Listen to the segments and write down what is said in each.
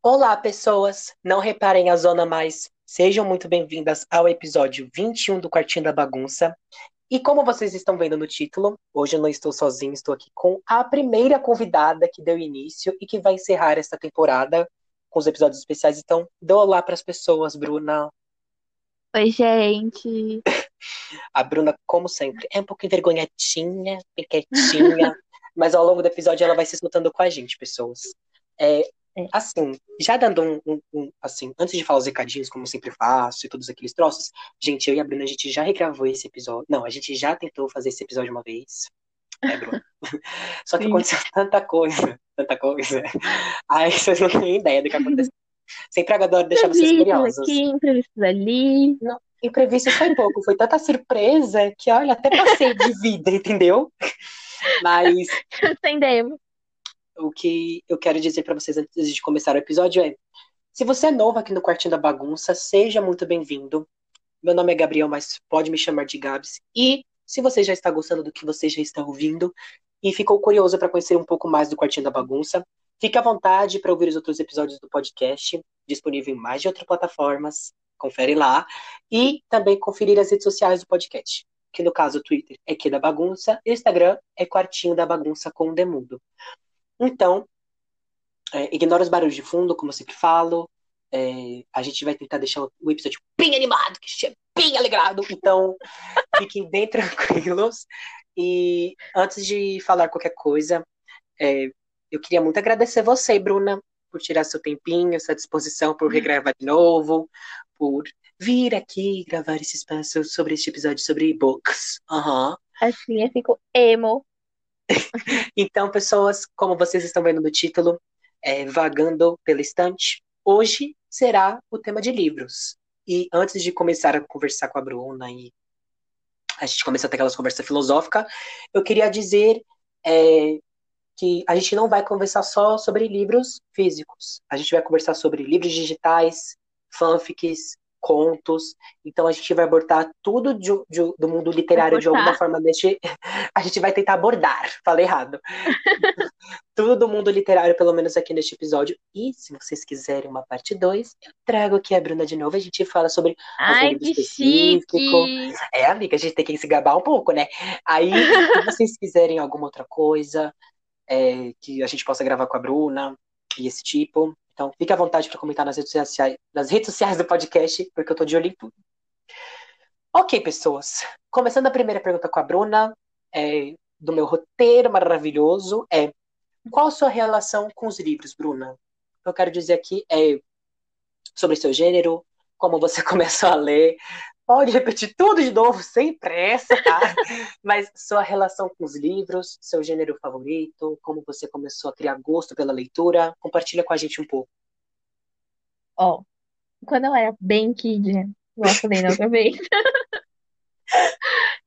Olá, pessoas! Não reparem a zona mais. Sejam muito bem-vindas ao episódio 21 do Quartinho da Bagunça. E como vocês estão vendo no título, hoje eu não estou sozinho, estou aqui com a primeira convidada que deu início e que vai encerrar esta temporada com os episódios especiais. Então, dê olá para as pessoas, Bruna. Oi, gente. A Bruna, como sempre, é um pouco envergonhadinha, quietinha, mas ao longo do episódio ela vai se soltando com a gente, pessoas. É, É. assim, já dando um, um- um- assim, antes de falar os recadinhos, como eu sempre faço, e todos aqueles troços, gente, eu e a Bruna, a gente já regravou esse episódio. Não, a gente já tentou fazer esse episódio uma vez. É, Bruna? Só que Sim. aconteceu tanta coisa, tanta coisa. Aí vocês não têm ideia do que aconteceu. Sempre adoro deixar vocês curiosos. aqui, imprevistos ali. Imprevisto foi pouco, foi tanta surpresa que, olha, até passei de vida, entendeu? Mas Entendemos. O que eu quero dizer pra vocês antes de começar o episódio é: se você é novo aqui no Quartinho da Bagunça, seja muito bem-vindo. Meu nome é Gabriel, mas pode me chamar de Gabs. E se você já está gostando do que você já está ouvindo e ficou curioso para conhecer um pouco mais do Quartinho da Bagunça, fique à vontade para ouvir os outros episódios do podcast, disponível em mais de outras plataformas. Confere lá. E também conferir as redes sociais do podcast. Que no caso o Twitter é que da bagunça, e o Instagram é Quartinho da Bagunça com o Demudo. Então, é, ignora os barulhos de fundo, como eu sempre falo. É, a gente vai tentar deixar o episódio bem animado, que seja bem alegrado. Então, fiquem bem tranquilos. E antes de falar qualquer coisa, é, eu queria muito agradecer você, Bruna, por tirar seu tempinho, essa disposição, por regravar de novo, por vir aqui gravar esse espaço sobre este episódio sobre books. Aham. Assim eu fico emo. Então, pessoas, como vocês estão vendo no título, é, vagando pela estante, hoje será o tema de livros. E antes de começar a conversar com a Bruna e a gente começar a aquelas conversas filosóficas, eu queria dizer é, que a gente não vai conversar só sobre livros físicos. A gente vai conversar sobre livros digitais, fanfics, contos. Então a gente vai abordar tudo de- de- do mundo literário de alguma forma neste. A gente vai tentar abordar, falei errado. tudo do mundo literário, pelo menos aqui neste episódio. E se vocês quiserem uma parte 2, eu trago aqui a Bruna de novo. A gente fala sobre Ai, que específico. chique. é, amiga, a gente tem que se gabar um pouco, né? Aí, se vocês quiserem alguma outra coisa é, que a gente possa gravar com a Bruna e esse tipo, então fique à vontade para comentar nas redes sociais, nas redes sociais do podcast, porque eu tô de olho em tudo. Ok, pessoas. Começando a primeira pergunta com a Bruna, é, do meu roteiro maravilhoso, é qual a sua relação com os livros, Bruna? Eu quero dizer aqui é sobre seu gênero, como você começou a ler. Pode repetir tudo de novo, sem pressa, tá? Mas sua relação com os livros, seu gênero favorito, como você começou a criar gosto pela leitura, compartilha com a gente um pouco. Ó, quando eu era bem kid, igual eu falei na outra vez,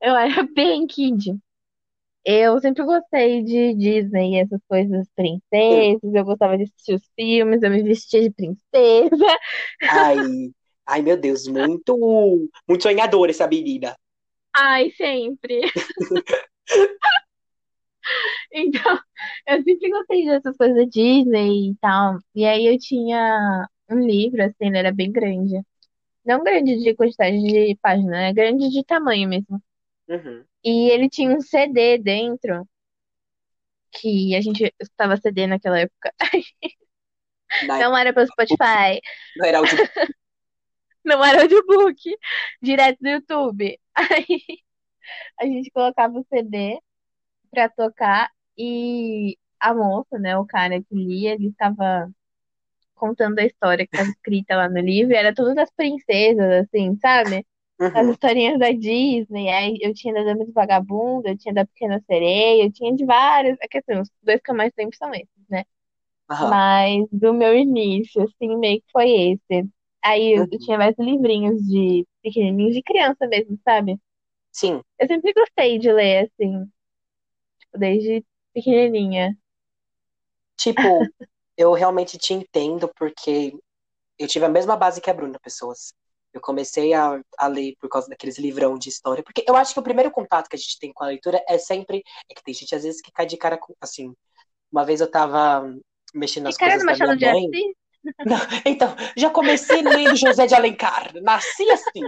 eu era bem kid. Eu sempre gostei de Disney, essas coisas princesas, eu gostava de assistir os filmes, eu me vestia de princesa. Ai, ai meu Deus, muito, muito sonhadora essa menina. Ai, sempre. Então, eu sempre gostei dessas coisas da Disney e tal. E aí eu tinha um livro, assim, ele era bem grande. Não grande de quantidade de páginas, é grande de tamanho mesmo. Uhum. E ele tinha um CD dentro, que a gente escutava CD naquela época. Na- Não era pelo Spotify, Não era áudio. Não era audiobook, direto do YouTube. Aí a gente colocava o CD pra tocar e a moça, né, o cara que lia, ele estava contando a história que estava escrita lá no livro, era tudo das princesas, assim, sabe? As Uhum. historinhas da Disney, aí eu tinha da Dama do Vagabundo, eu tinha da Pequena Sereia, eu tinha de vários, é que assim, os dois que eu mais lembro são esses, né? Aham. Mas do meu início, assim, meio que foi esse. Aí eu, eu Uhum. tinha vários livrinhos de pequenininhos de criança mesmo, sabe? Sim, Eu sempre gostei de ler, assim, tipo, desde pequenininha. tipo, eu realmente te entendo porque eu tive a mesma base que a Bruna, pessoas. Eu comecei a, a ler por causa daqueles livrão de história, porque eu acho que o primeiro contato que a gente tem com a leitura é sempre. É que tem gente às vezes que cai de cara com. Assim, uma vez eu tava mexendo nas cara coisas do da minha mãe. Assis? Não, então, já comecei lendo José de Alencar. Nasci assim.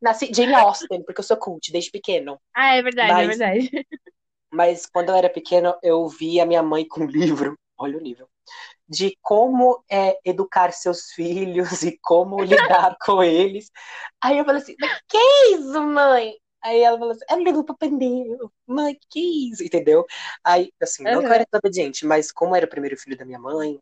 Nasci Jane Austen, porque eu sou cult desde pequeno. Ah, é verdade, é Mas- verdade. Mas quando eu era pequeno, eu vi a minha mãe com um livro, olha o nível, de como é educar seus filhos e como lidar com eles. Aí eu falei assim, mas que isso, mãe? Aí ela falou assim, é um livro pra aprender. Mãe, que isso? Entendeu? Aí, assim, não que eu Uhum. era desobediente, mas como eu era o primeiro filho da minha mãe,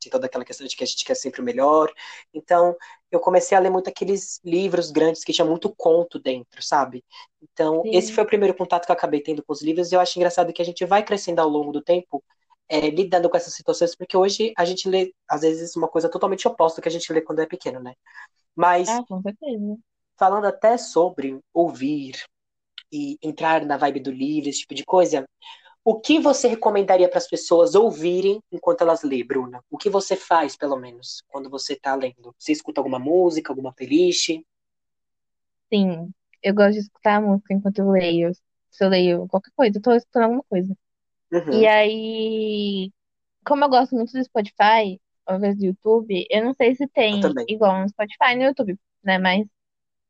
tinha toda aquela questão de que a gente quer sempre o melhor. Então, eu comecei a ler muito aqueles livros grandes que tinha muito conto dentro, sabe? Então, Sim. esse foi o primeiro contato que eu acabei tendo com os livros, e eu acho engraçado que a gente vai crescendo ao longo do tempo, é, lidando com essas situações, porque hoje a gente lê, às vezes, uma coisa totalmente oposta do que a gente lê quando é pequeno, né? Mas, Ah, com certeza. falando até sobre ouvir e entrar na vibe do livro, esse tipo de coisa, o que você recomendaria para as pessoas ouvirem enquanto elas lêem, Bruna? O que você faz, pelo menos, quando você está lendo? Você escuta alguma música, alguma playlist? Sim, eu gosto de escutar música enquanto eu leio. Se eu leio qualquer coisa, eu tô escutando alguma coisa. Uhum. E aí, como eu gosto muito do Spotify, ao invés do YouTube, eu não sei se tem igual no Spotify e no YouTube, né? Mas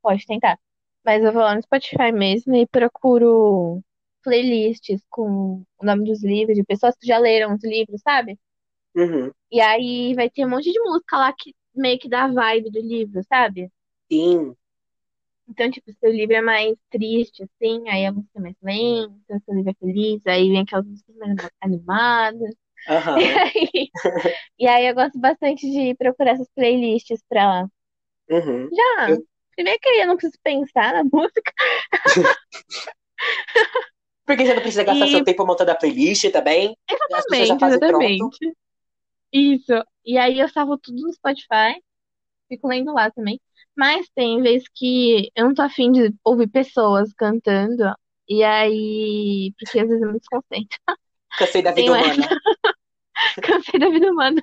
pode tentar. Mas eu vou lá no Spotify mesmo e procuro playlists com o nome dos livros, de pessoas que já leram os livros, sabe? Uhum. E aí vai ter um monte de música lá que meio que dá a vibe do livro, sabe? Sim. Então, tipo, se o livro é mais triste, assim, aí a música é mais lenta, se o livro é feliz, aí vem aquelas músicas mais animadas. Aham. E aí, e aí eu gosto bastante de procurar essas playlists pra. Uhum. Já, Eu- primeiro que eu não preciso pensar na música. Porque você não precisa gastar E- seu tempo montando a playlist também. Exatamente, fazem pronto. exatamente. Isso. E aí eu salvo tudo no Spotify, fico lendo lá também. Mas tem vezes que eu não tô afim de ouvir pessoas cantando, e aí. Porque às vezes eu me desconcentro. Cansei da vida Tenho humana. Cansei da vida humana.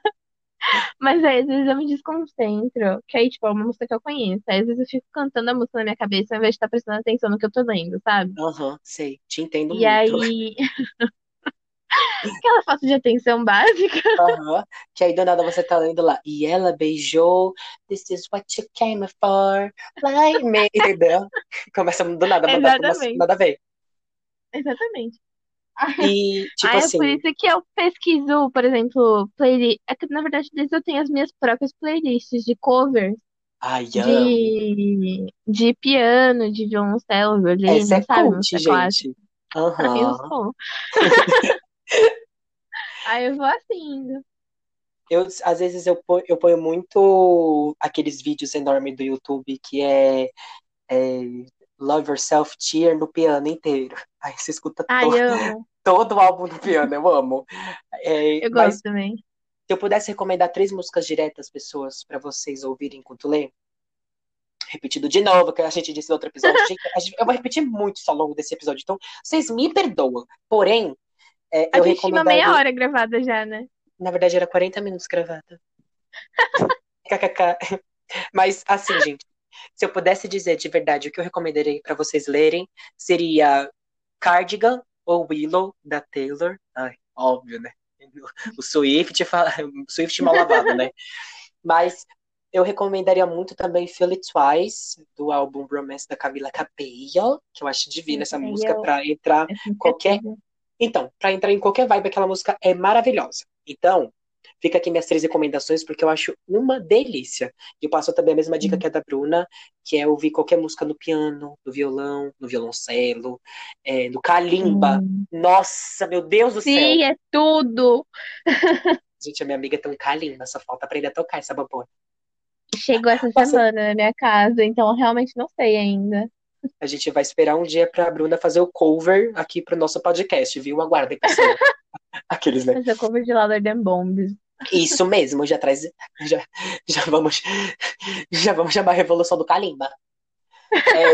Mas aí, às vezes eu me desconcentro, que aí, tipo, é uma música que eu conheço. Aí, às vezes eu fico cantando a música na minha cabeça ao invés de estar prestando atenção no que eu tô lendo, sabe? Aham, sei. Te entendo E muito. aí. Aquela falta de atenção básica. Aham. Que aí do nada você tá lendo lá. E ela beijou. This is what you came for. Like me. Entendeu? Começa do nada Exatamente. nada a ver. Exatamente. E, tipo é assim. por isso que eu pesquiso, por exemplo, playlist. É que, na verdade, desde eu tenho as minhas próprias playlists de covers Ai, de, de piano, de violoncelo, violino, Essa é sabe? cult, clássica. gente. Pra mim, eu sou. Aí eu vou assim. Eu, às vezes eu ponho, eu ponho muito aqueles vídeos enormes do YouTube que é, é Love Yourself Cheer no piano inteiro. Aí você escuta Ai, to- amo. todo o álbum no piano, eu amo. É, Eu gosto também. se eu pudesse recomendar três músicas diretas, pessoas, pra vocês ouvirem enquanto lê, repetido de novo, que a gente disse no outro episódio. Gente, eu vou repetir muito isso ao longo desse episódio, então vocês me perdoam. Porém, é, A eu gente tinha uma meia recomendaria. hora gravada já, né? Na verdade, era 40 minutos gravada. KKK. Mas, assim, gente, se eu pudesse dizer de verdade o que eu recomendaria pra vocês lerem, seria Cardigan ou Willow, da Taylor. Ai, óbvio, né? O Swift, o Swift mal lavado, né? Mas eu recomendaria muito também Feel It Twice, do álbum Romance da Camila Cabello, que eu acho divina essa aí música pra entrar Qualquer- então, pra entrar em qualquer vibe, aquela música é maravilhosa. Então, fica aqui minhas três recomendações, porque eu acho uma delícia. E eu passo também a mesma dica Hum. que a da Bruna, que é ouvir qualquer música no piano, no violão, no violoncelo, é, no kalimba. Hum. Nossa, meu Deus do céu! Sim, é tudo. Gente, a minha amiga tem um kalimba, só falta aprender a tocar essa babona. Chegou essa Nossa. semana na minha casa, então eu realmente não sei ainda. A gente vai esperar um dia pra Bruna fazer o cover aqui pro nosso podcast, viu? Aguardem, pessoal. Aqueles, né? Fazer cover de Louder Than Bombs. Isso mesmo, já traz. Já, já vamos. Já vamos chamar a Revolução do Kalimba. É,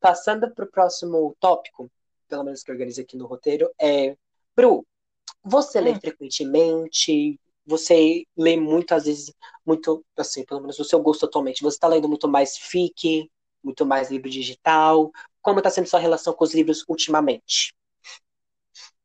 passando para o próximo tópico, pelo menos que eu organizei aqui no roteiro, é. Bru, você lê Hum. frequentemente? Você lê muito, às vezes, muito, assim, pelo menos o seu gosto atualmente. Você está lendo muito mais fic, muito mais livro digital? Como está sendo sua relação com os livros ultimamente?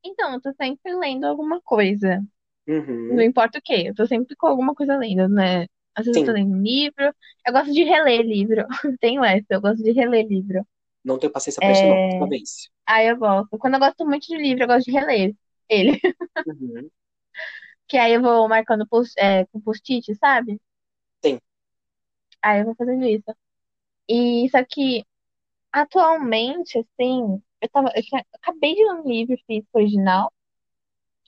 Então, eu tô sempre lendo alguma coisa. Uhum. Não importa o quê, eu tô sempre com alguma coisa lendo, né? Às vezes eu tô Sim, lendo livro. Eu gosto de reler livro. Tenho essa, eu gosto de reler livro. não tenho paciência pra isso, não, É... uma vez. Ah, eu gosto. Quando eu gosto muito de livro, eu gosto de reler ele. Uhum. Que aí eu vou marcando post, é, com post-it, sabe? Sim. Aí eu vou fazendo isso. E só que atualmente, assim, eu tava. Eu tinha- acabei de ler um livro físico original.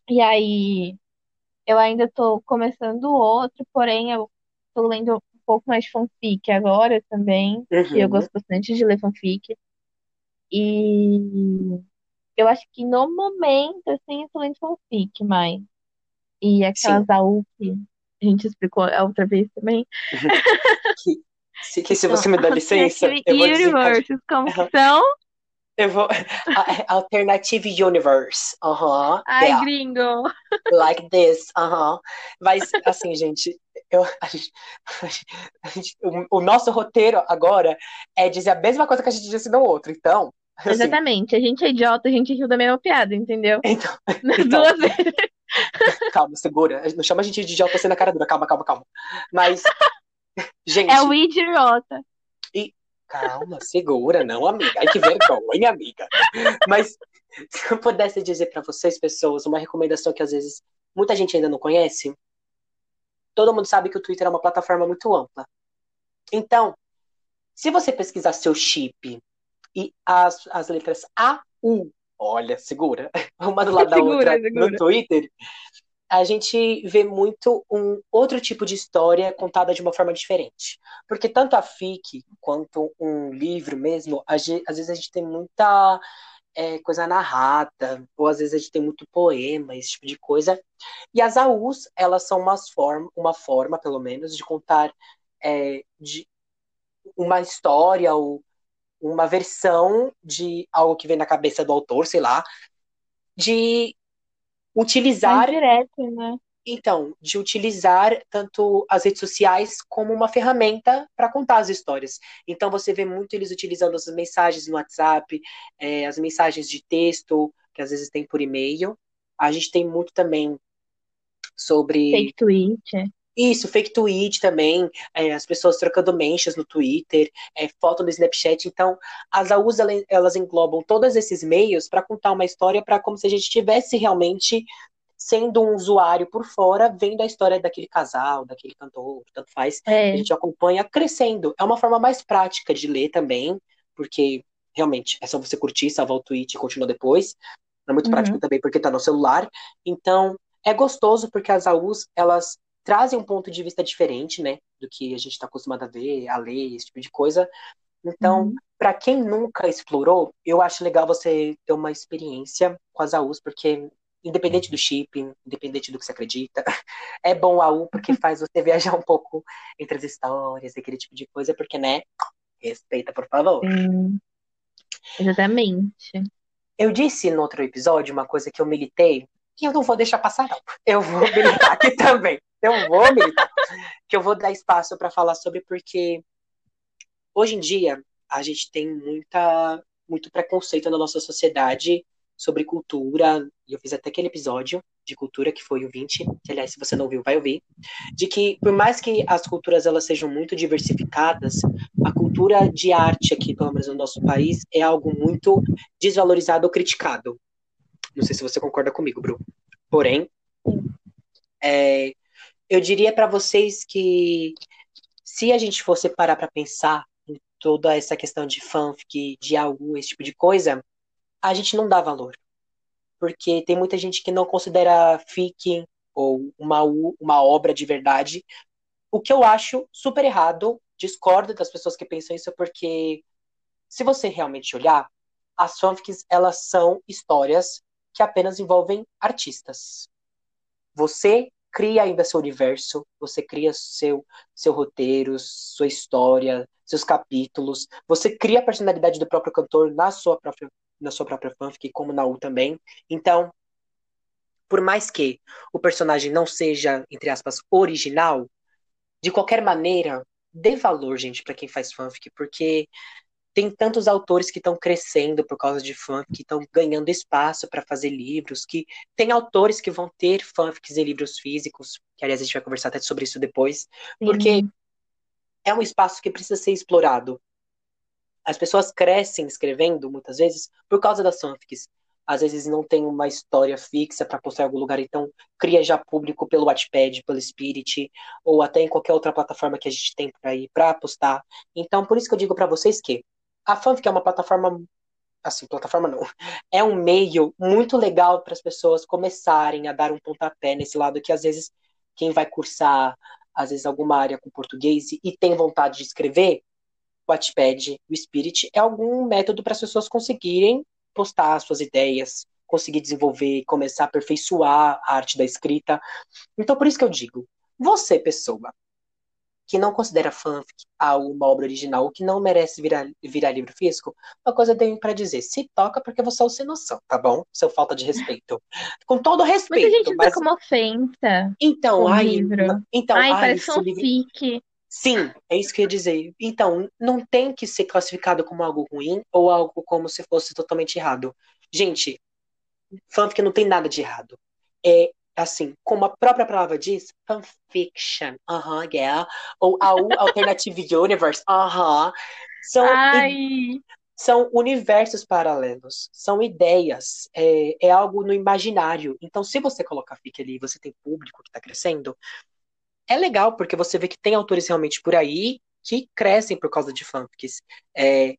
E aí eu ainda tô começando outro, porém eu tô lendo um pouco mais de fanfic agora também. Que eu Uhum. gosto bastante de ler fanfic. E eu acho que no momento, assim, eu tô lendo fanfic mais. E aquela Sim. Zaú que a gente explicou a outra vez também. Que, se, que Que se você me dá licença, eu vou. Universes, como são? Vou. Alternative Universe. Aham. Ai, yeah. gringo. Like this. Aham. Mas, assim, gente, eu, a gente- a gente- o, o nosso roteiro agora é dizer a mesma coisa que a gente disse no outro. Então, assim, Exatamente. A gente é idiota, a gente riu da mesma piada, entendeu? então, Nas então duas vezes. calma, segura. Não chama a gente de idiota assim na cara dura. Calma, calma, calma. Mas, gente. É o idiota. Calma, segura, não, amiga. Ai, que vergonha, amiga. Mas se eu pudesse dizer pra vocês, pessoas, uma recomendação que às vezes muita gente ainda não conhece, todo mundo sabe que o Twitter é uma plataforma muito ampla. Então, se você pesquisar seu chip e as, as letras A, U, olha, segura, uma do lado da Segura, outra segura. no Twitter, a gente vê muito um outro tipo de história contada de uma forma diferente. Porque tanto a FIC quanto um livro mesmo, às vezes a gente tem muita é, coisa narrada, ou às vezes a gente tem muito poema, esse tipo de coisa. E as AUs, elas são umas form uma forma, pelo menos, de contar é, de uma história ou uma versão de algo que vem na cabeça do autor, sei lá, de Mais utilizar direto, né? Então, de utilizar tanto as redes sociais como uma ferramenta para contar as histórias. Então, você vê muito eles utilizando as mensagens no WhatsApp, é, as mensagens de texto, que às vezes tem por e-mail. A gente tem muito também sobre Fake tweet. Isso, fake tweet também, é, as pessoas trocando mentions no Twitter, é, foto no Snapchat. Então, as AUs ela- elas englobam todos esses meios para contar uma história para como se a gente estivesse realmente sendo um usuário por fora, vendo a história daquele casal, daquele cantor, tanto faz. A É. gente acompanha crescendo. É uma forma mais prática de ler também, porque realmente é só você curtir, salvar o tweet e continuar depois. É muito prático Uhum. também porque tá no celular. Então, é gostoso porque as AUs, elas trazem um ponto de vista diferente, né, do que a gente está acostumado a ver, a ler, esse tipo de coisa. Então, Uhum. para quem nunca explorou, eu acho legal você ter uma experiência com as AUs, porque independente do chip, independente do que você acredita, é bom a AU porque faz você viajar um pouco entre as histórias, aquele tipo de coisa, porque, né, respeita, por favor. Sim. Exatamente. Eu disse no outro episódio uma coisa que eu militei, que eu não vou deixar passar, não. Eu vou militar aqui também. Eu vou militar. Que eu vou dar espaço para falar sobre, porque hoje em dia a gente tem muita, muito preconceito na nossa sociedade sobre cultura. E eu fiz até aquele episódio de cultura, que foi o 20, que aliás, se você não viu, vai ouvir. De que, por mais que as culturas elas sejam muito diversificadas, a cultura de arte aqui, pelo menos no nosso país, é algo muito desvalorizado ou criticado. Não sei se você concorda comigo, Bru. Porém, é, eu diria para vocês que se a gente fosse parar para pensar em toda essa questão de fanfic, de algo, esse tipo de coisa, a gente não dá valor. Porque tem muita gente que não considera fic ou uma, uma obra de verdade, o que eu acho super errado. Discordo das pessoas que pensam isso, porque se você realmente olhar, as fanfics elas são histórias que apenas envolvem artistas. Você cria ainda seu universo, você cria seu, seu roteiro, sua história, seus capítulos, você cria a personalidade do próprio cantor na sua própria, na sua própria fanfic, como na U também. Então, por mais que o personagem não seja, entre aspas, original, de qualquer maneira, dê valor, gente, para quem faz fanfic, porque tem tantos autores que estão crescendo por causa de fanfic, que estão ganhando espaço para fazer livros, que tem autores que vão ter fanfics e livros físicos, que aliás a gente vai conversar até sobre isso depois, Sim. porque é um espaço que precisa ser explorado. As pessoas crescem escrevendo, muitas vezes, por causa das fanfics. Às vezes não tem uma história fixa para postar em algum lugar, então cria já público pelo Wattpad, pelo Spirit, ou até em qualquer outra plataforma que a gente tem por aí para postar. Então, por isso que eu digo para vocês que a fanfic é uma plataforma assim, plataforma não. É um meio muito legal para as pessoas começarem a dar um pontapé nesse lado que às vezes quem vai cursar, às vezes alguma área com português e tem vontade de escrever, o Wattpad, o Spirit é algum método para as pessoas conseguirem postar suas ideias, conseguir desenvolver, começar a aperfeiçoar a arte da escrita. Então por isso que eu digo, você pessoa que não considera fanfic uma obra original, que não merece virar, virar livro físico, uma coisa eu tenho para dizer, se toca porque você é um sem noção, tá bom? Seu falta de respeito. Com todo respeito. Muita gente mas... como ofensa Então, o ai, livro. então, Ai, ai, parece esse livro... fanfic. Sim, é isso que eu ia dizer. Então, não tem que ser classificado como algo ruim ou algo como se fosse totalmente errado. Gente, fanfic não tem nada de errado. É assim, como a própria palavra diz, fanfiction, aham, uh -huh, yeah, ou a Alternative Universe, aham, uh -huh. são, são universos paralelos, são ideias, é, é, algo no imaginário. Então, se você colocar fic ali, você tem público que está crescendo, é legal, porque você vê que tem autores realmente por aí que crescem por causa de fanfics. É,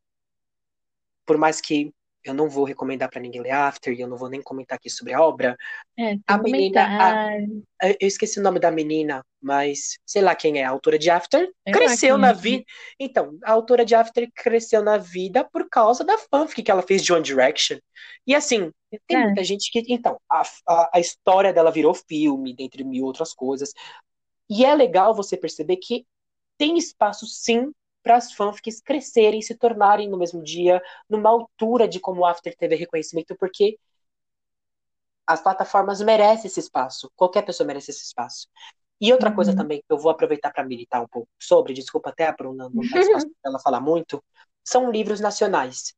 por mais que eu não vou recomendar para ninguém ler After, e eu não vou nem comentar aqui sobre a obra. É, a menina. A, eu esqueci o nome da menina, mas sei lá quem é, a autora de After. Eu cresceu acho na vida. Então, a autora de After cresceu na vida por causa da fanfic que ela fez de One Direction. E assim, tem É. muita gente que. Então, a, a, a história dela virou filme, dentre mil outras coisas. E é legal você perceber que tem espaço sim para as fanfics crescerem, se tornarem no mesmo dia, numa altura de como o After teve reconhecimento, porque as plataformas merecem esse espaço. Qualquer pessoa merece esse espaço. E outra coisa Uhum. também que eu vou aproveitar para militar um pouco sobre, desculpa até a Bruna não dar espaço para ela falar muito, são livros nacionais.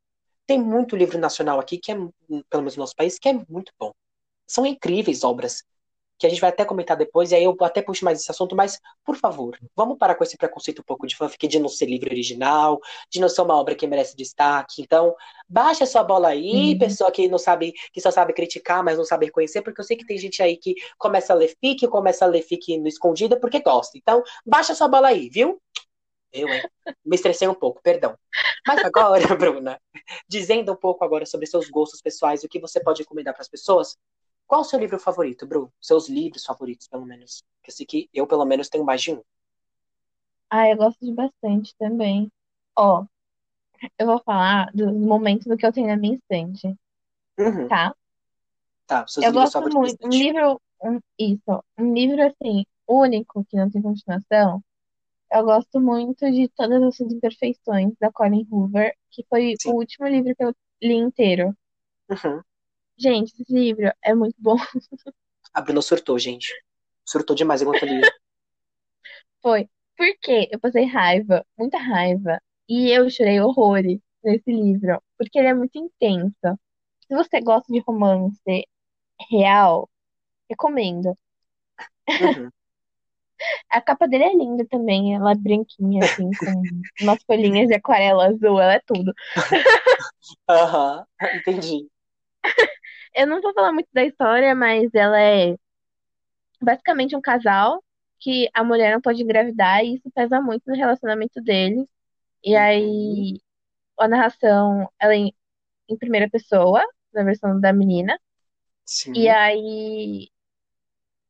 Tem muito livro nacional aqui, que é, pelo menos no nosso país, que é muito bom. São incríveis obras, que a gente vai até comentar depois, e aí eu até puxo mais esse assunto, mas, por favor, vamos parar com esse preconceito um pouco de fanfic, de não ser livro original, de não ser uma obra que merece destaque. Então, baixa sua bola aí, Sim. pessoa que não sabe, que só sabe criticar, mas não sabe reconhecer, porque eu sei que tem gente aí que começa a ler fic, começa a ler fic no escondido porque gosta. Então, baixa sua bola aí, viu? Eu, hein? Me estressei um pouco, perdão. Mas agora, Bruna, dizendo um pouco agora sobre seus gostos pessoais, o que você pode recomendar para as pessoas, qual o seu livro favorito, Bru? Seus livros favoritos, pelo menos. Eu sei que eu, pelo menos, tenho mais de um. Ah, eu gosto de bastante também. Ó, eu vou falar dos momentos do que eu tenho na minha estante, Uhum. tá? Tá, seus Eu livros gosto favoritos. muito. Um livro, um- isso, um livro assim, único, que não tem continuação. Eu gosto muito de Todas as Suas Imperfeições, da Colin Hoover, que foi Sim. o último livro que eu li inteiro. Uhum. Gente, esse livro é muito bom. A Bruna surtou, gente. Surtou demais enquanto lia. Foi. Porque eu passei raiva, muita raiva. E eu chorei horrores nesse livro. Porque ele é muito intenso. Se você gosta de romance real, recomendo. Uhum. A capa dele é linda também. Ela é branquinha, assim, com umas folhinhas de aquarela azul. Ela é tudo. Aham, entendi. Eu não vou falar muito da história, mas ela é basicamente um casal que a mulher não pode engravidar e isso pesa muito no relacionamento deles. E aí a narração ela é em, em primeira pessoa, na versão da menina, Sim. e aí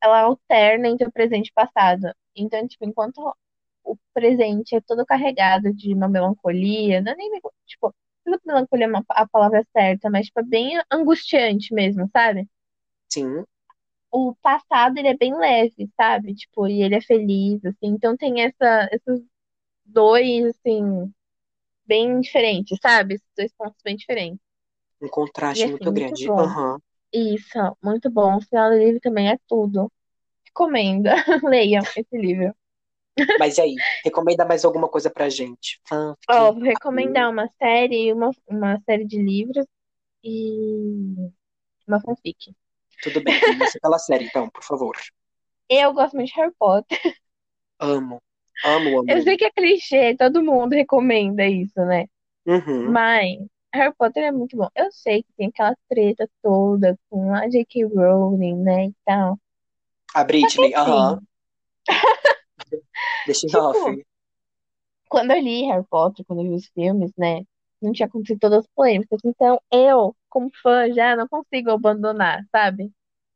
ela alterna entre o presente e o passado. Então, tipo, enquanto o presente é todo carregado de uma melancolia, não é nem tipo, não sei se melancolia é uma- a palavra certa, mas tipo, é bem angustiante mesmo, sabe? Sim. o passado ele é bem leve, sabe? Tipo, e ele é feliz, assim. Então tem essa, esses dois, assim, bem diferentes, sabe? Esses dois pontos bem diferentes. Um contraste E, assim, muito muito grande. Aham. Isso, muito bom. O final do livro também é tudo. Recomendo. Leiam esse livro. Mas e aí, recomenda mais alguma coisa pra gente? Ó, Fanfic, vou recomendar uma série, uma, uma série de livros e uma fanfic. tudo bem. Começa pela série, então, por favor. Eu gosto muito de Harry Potter. Amo, amo, amo. Eu sei que é clichê, todo mundo recomenda isso, né? Uhum. Mas Harry Potter é muito bom. Eu sei que tem aquela treta toda com a J.K. Rowling, né, e tal. A Britney, aham. Sim. Deixa Tipo, off. quando eu li Harry Potter, quando eu vi os filmes, né, não tinha acontecido todas as polêmicas. Então, eu, como fã, já não consigo abandonar, sabe?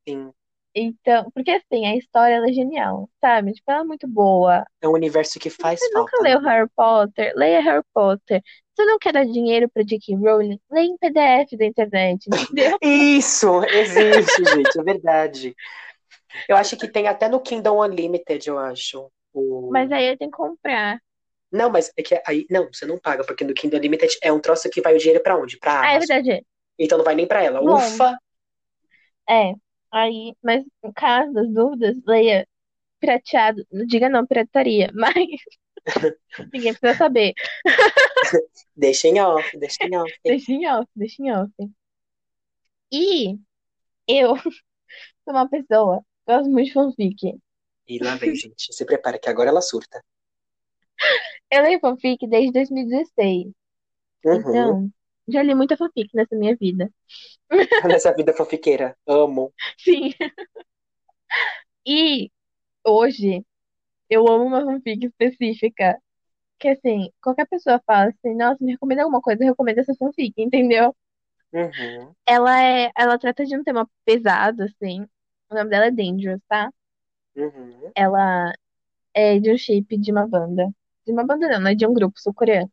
Sim. Então, porque assim, a história ela é genial, sabe? Tipo, ela é muito boa. É um universo que faz Você nunca falta, leu né? Harry Potter? Leia Harry Potter. Você não quer dar dinheiro pra J.K. Rowling? Leia em PDF da internet, entendeu? Isso, existe, gente, é verdade. Eu acho que tem até no Kingdom Unlimited, eu acho. O... Mas aí eu tenho que comprar. Não, mas é que aí. Não, você não paga, porque no Kingdom Unlimited é um troço que vai o dinheiro pra onde? Pra Ah, é Amazon. verdade. Então não vai nem pra ela. Bom, Ufa! é. Aí, mas no caso das dúvidas, leia pirateado. Não diga não, pirataria, mas ninguém precisa saber. Deixa em off, deixa em off. Deixa em off, deixa em off. E eu sou uma pessoa que gosto muito de fanfic. E lá vem, gente. Se prepara, que agora ela surta. Eu leio fanfic desde 2016. Uhum. Então, já li muita fanfic nessa minha vida. Nessa vida fanfiqueira. Amo. Sim. E hoje eu amo uma fanfic específica. Que assim, qualquer pessoa fala assim, nossa, me recomenda alguma coisa, eu recomendo essa fanfic, entendeu? Uhum. Ela é, ela trata de um tema pesado, assim. O nome dela é Dangerous, tá? Uhum. Ela é de um chip de uma banda. De uma banda não, não é de um grupo sul-coreano.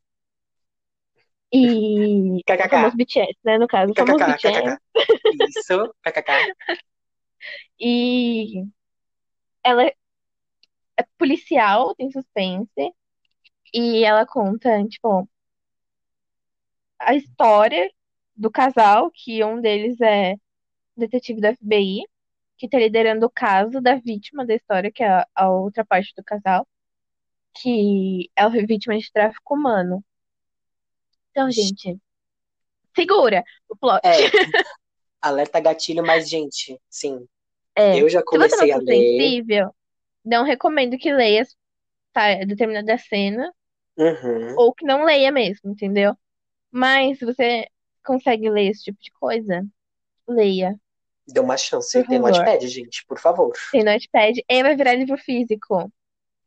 E o KKK. famoso BTS, né? No caso, o famoso KKK, BTS. KKK. Isso, KKK. E ela é policial, tem suspense. E ela conta, tipo, a história do casal, que um deles é detetive da FBI, que tá liderando o caso da vítima da história, que é a, a outra parte do casal, que é vítima de tráfico humano. Então, gente, segura o plot. É, alerta gatilho, mas, gente, sim. É, Eu já se você comecei não a ler. sensível, não recomendo que leia tá, determinada cena, Uhum. ou que não leia mesmo, entendeu? Mas se você consegue ler esse tipo de coisa, leia, Dê uma chance. por Tem favor. Notepad, gente, por favor. Tem Notepad e vai virar livro físico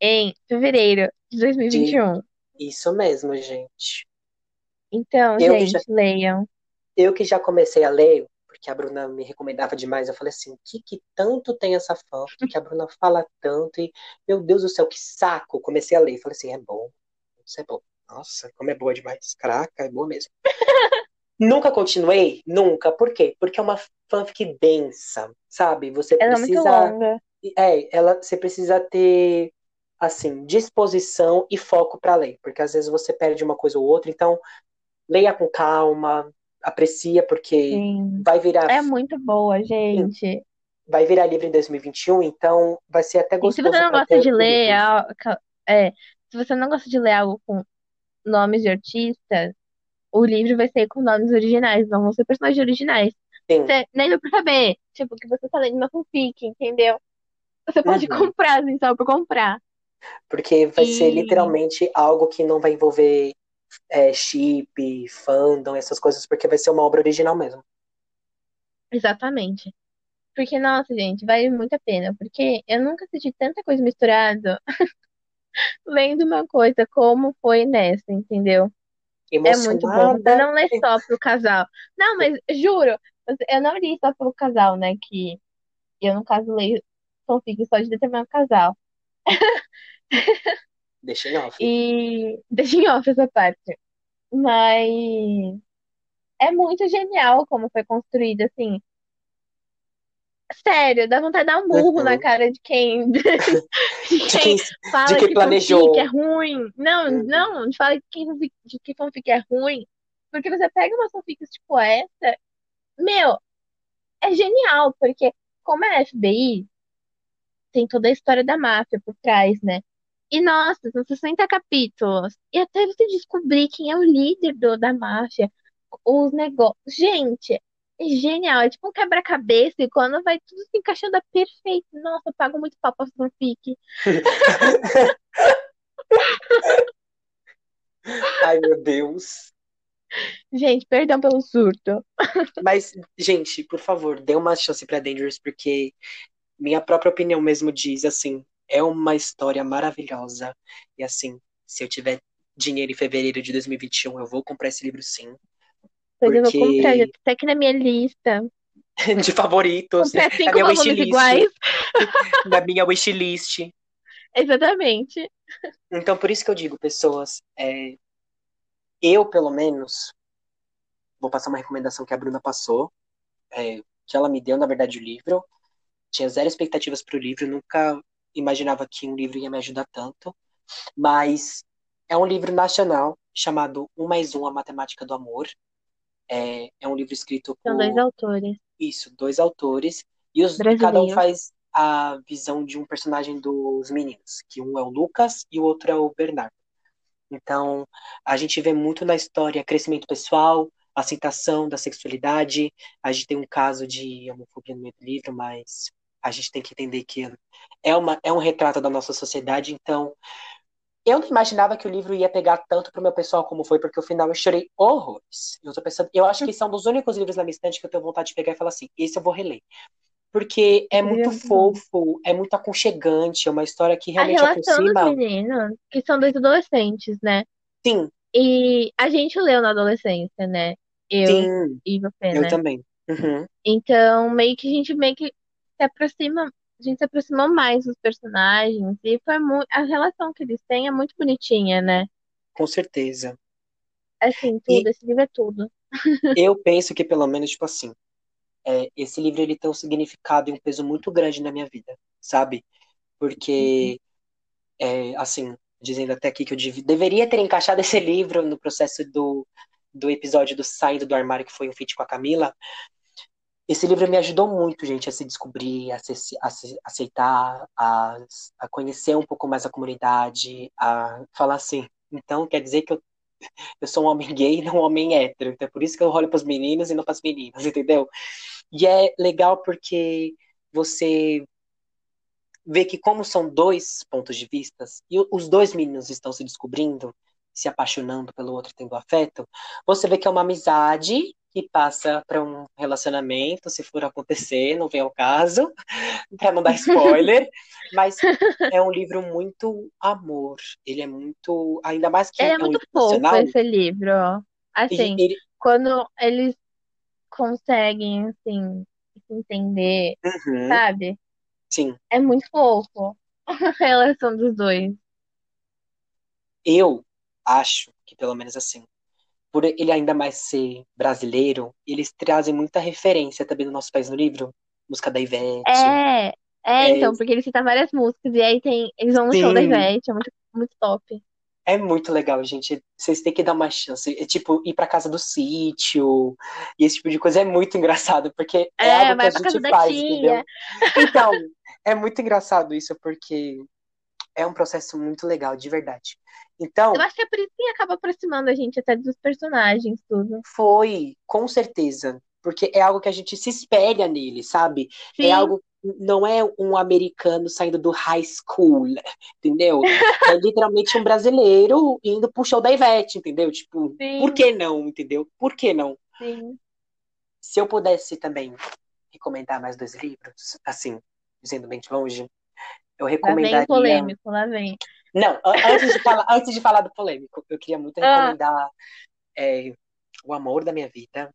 em fevereiro de De... 2021. Isso mesmo, gente. Então, Eu que já, gente, leiam. eu que já comecei a ler, porque a Bruna me recomendava demais, eu falei assim, o que, que tanto tem essa fanfic, que a Bruna fala tanto, e, meu Deus do céu, que saco. Comecei a ler, falei assim, é bom, isso é bom. Nossa, como é boa demais. Caraca, é boa mesmo. Nunca continuei? Nunca. Por quê? Porque é uma fanfic densa, sabe? Você Ela é muito precisa. longa. É, ela, você precisa ter, assim, disposição e foco para ler, porque às vezes você perde uma coisa ou outra, então leia com calma, aprecia, porque Sim. vai virar, É muito boa, gente. vai virar livro em 2021, então vai ser até E se você gostoso não gosta de ler, é, se você não gosta de ler algo com nomes de artistas, o livro vai ser com nomes originais, não vão ser personagens originais. Você nem deu pra saber, tipo, que você tá lendo uma fanfic, entendeu? Você pode Uhum. comprar, assim, só por comprar. Porque vai ser E literalmente algo que não vai envolver é, chip, fandom, essas coisas, porque vai ser uma obra original mesmo. exatamente. Porque, nossa, gente, vale muito a pena. Porque eu nunca assisti tanta coisa misturada lendo uma coisa como foi nessa, entendeu? É muito bom. Você Emocionada. não lê só pro casal. Não, mas juro, eu não li só pelo casal, né? Que eu, no caso, leio fanfic só de determinado casal. Deixa em off. E deixa em off essa parte. Mas é muito genial como foi construído, assim. Sério, dá vontade de dar um burro na Uhum. cara de quem, de De quem quem, de fala quem que fanfic é planejou. ruim. Não, Uhum. não, de fala que quem fanfic- de que fanfic é ruim. Porque você pega umas fanfics tipo essa, meu, é genial, porque como é FBI, tem toda a história da máfia por trás, né? E nossa, são 60 capítulos. E até você descobrir quem é o líder do, da máfia, os negócios. Gente, é genial. É tipo um quebra-cabeça e quando vai tudo se encaixando é perfeito. Nossa, eu pago muito pau pra fanfic. Ai, meu Deus. Gente, perdão pelo surto. Mas, gente, por favor, dê uma chance pra Dangerous, porque minha própria opinião mesmo diz, assim, é uma história maravilhosa. E, assim, se eu tiver dinheiro em fevereiro de 2021, eu vou comprar esse livro sim. Pois eu vou Porque- comprar, já tá aqui na minha lista. De favoritos, Comprei na cinco minha volumes wishlist. iguais. Na minha wishlist. Exatamente. Então, por isso que eu digo, pessoas, é, eu, pelo menos, vou passar uma recomendação que a Bruna passou, é, que ela me deu, na verdade, o livro. Tinha zero expectativas para o livro, nunca imaginava que um livro ia me ajudar tanto. Mas é um livro nacional chamado Um Mais Um, A Matemática do Amor. É, é um livro escrito São por dois autores. isso, dois autores. E, os, cada um faz a visão de um personagem dos meninos, que um é o Lucas e o outro é o Bernardo. Então, a gente vê muito na história crescimento pessoal, aceitação da sexualidade. A gente tem um caso de homofobia no meio do livro, mas a gente tem que entender que é, uma, é um retrato da nossa sociedade. Então, eu não imaginava que o livro ia pegar tanto pro meu pessoal como foi, porque no final eu chorei horrores. Eu tô pensando, eu acho que são dos únicos livros na minha estante que eu tenho vontade de pegar e falar assim, esse eu vou reler. Porque é muito fofo, é muito aconchegante, é uma história que A realmente relação dos aproxima. meninos, que são dois adolescentes, né? Sim, E a gente leu na adolescência, né? Eu sim, e você, eu né? também. Uhum, Então, meio que a gente meio que se aproxima, a gente se aproximou mais dos personagens e foi muito, a relação que eles têm é muito bonitinha, né? com certeza. Assim, tudo, esse livro é tudo. Eu penso que pelo menos, tipo assim, é, esse livro ele tem um significado e um peso muito grande na minha vida, sabe? Porque, é, assim, dizendo até aqui que eu dev- deveria ter encaixado esse livro no processo do, do episódio do Saindo do Armário, que foi um feat com a Camila. Esse livro me ajudou muito, gente, a se descobrir, a se, a se aceitar, a, a conhecer um pouco mais a comunidade, a falar assim. Então, quer dizer que eu, eu sou um homem gay não um homem hétero. Então, é por isso que eu olho para os meninos e não para as meninas, entendeu? E é legal porque você vê que, como são dois pontos de vista, e os dois meninos estão se descobrindo, se apaixonando pelo outro, tendo afeto, você vê que é uma amizade que passa para um relacionamento, se for acontecer, não vem ao caso, para não dar spoiler, mas é um livro muito amor. Ele é muito, ainda mais que Ele é é um muito fofo esse livro. Assim, ele, ele- quando eles conseguem, assim, se entender, Uhum, sabe? sim. É muito fofo a relação dos dois. Eu acho que, pelo menos assim, por ele ainda mais ser brasileiro, eles trazem muita referência também do nosso país no livro. Música da Ivete. É, é, É, então, porque ele cita várias músicas e aí tem, eles vão no show da sim, Ivete, é muito, muito top. é muito legal, gente. Vocês têm que dar uma chance. É tipo ir pra casa do sítio e esse tipo de coisa é muito engraçado, porque é É, algo que a gente faz, entendeu? Então, é muito engraçado isso, porque é um processo muito legal, de verdade. Então, Eu acho que é por isso que acaba aproximando a gente até dos personagens, tudo. Foi, com certeza. Porque é algo que a gente se espelha nele, sabe? É Sim, algo, não é um americano saindo do high school, entendeu? É literalmente um brasileiro indo pro show da Ivete, entendeu? Tipo, por sim, que não, entendeu? Por que não? sim. Se eu pudesse também recomendar mais dois livros, assim, dizendo bem de longe, eu Lá vem o recomendaria. polêmico, lá vem. Não, antes de falar, antes de falar do polêmico, eu queria muito Ah, recomendar é, O Amor da Minha Vida,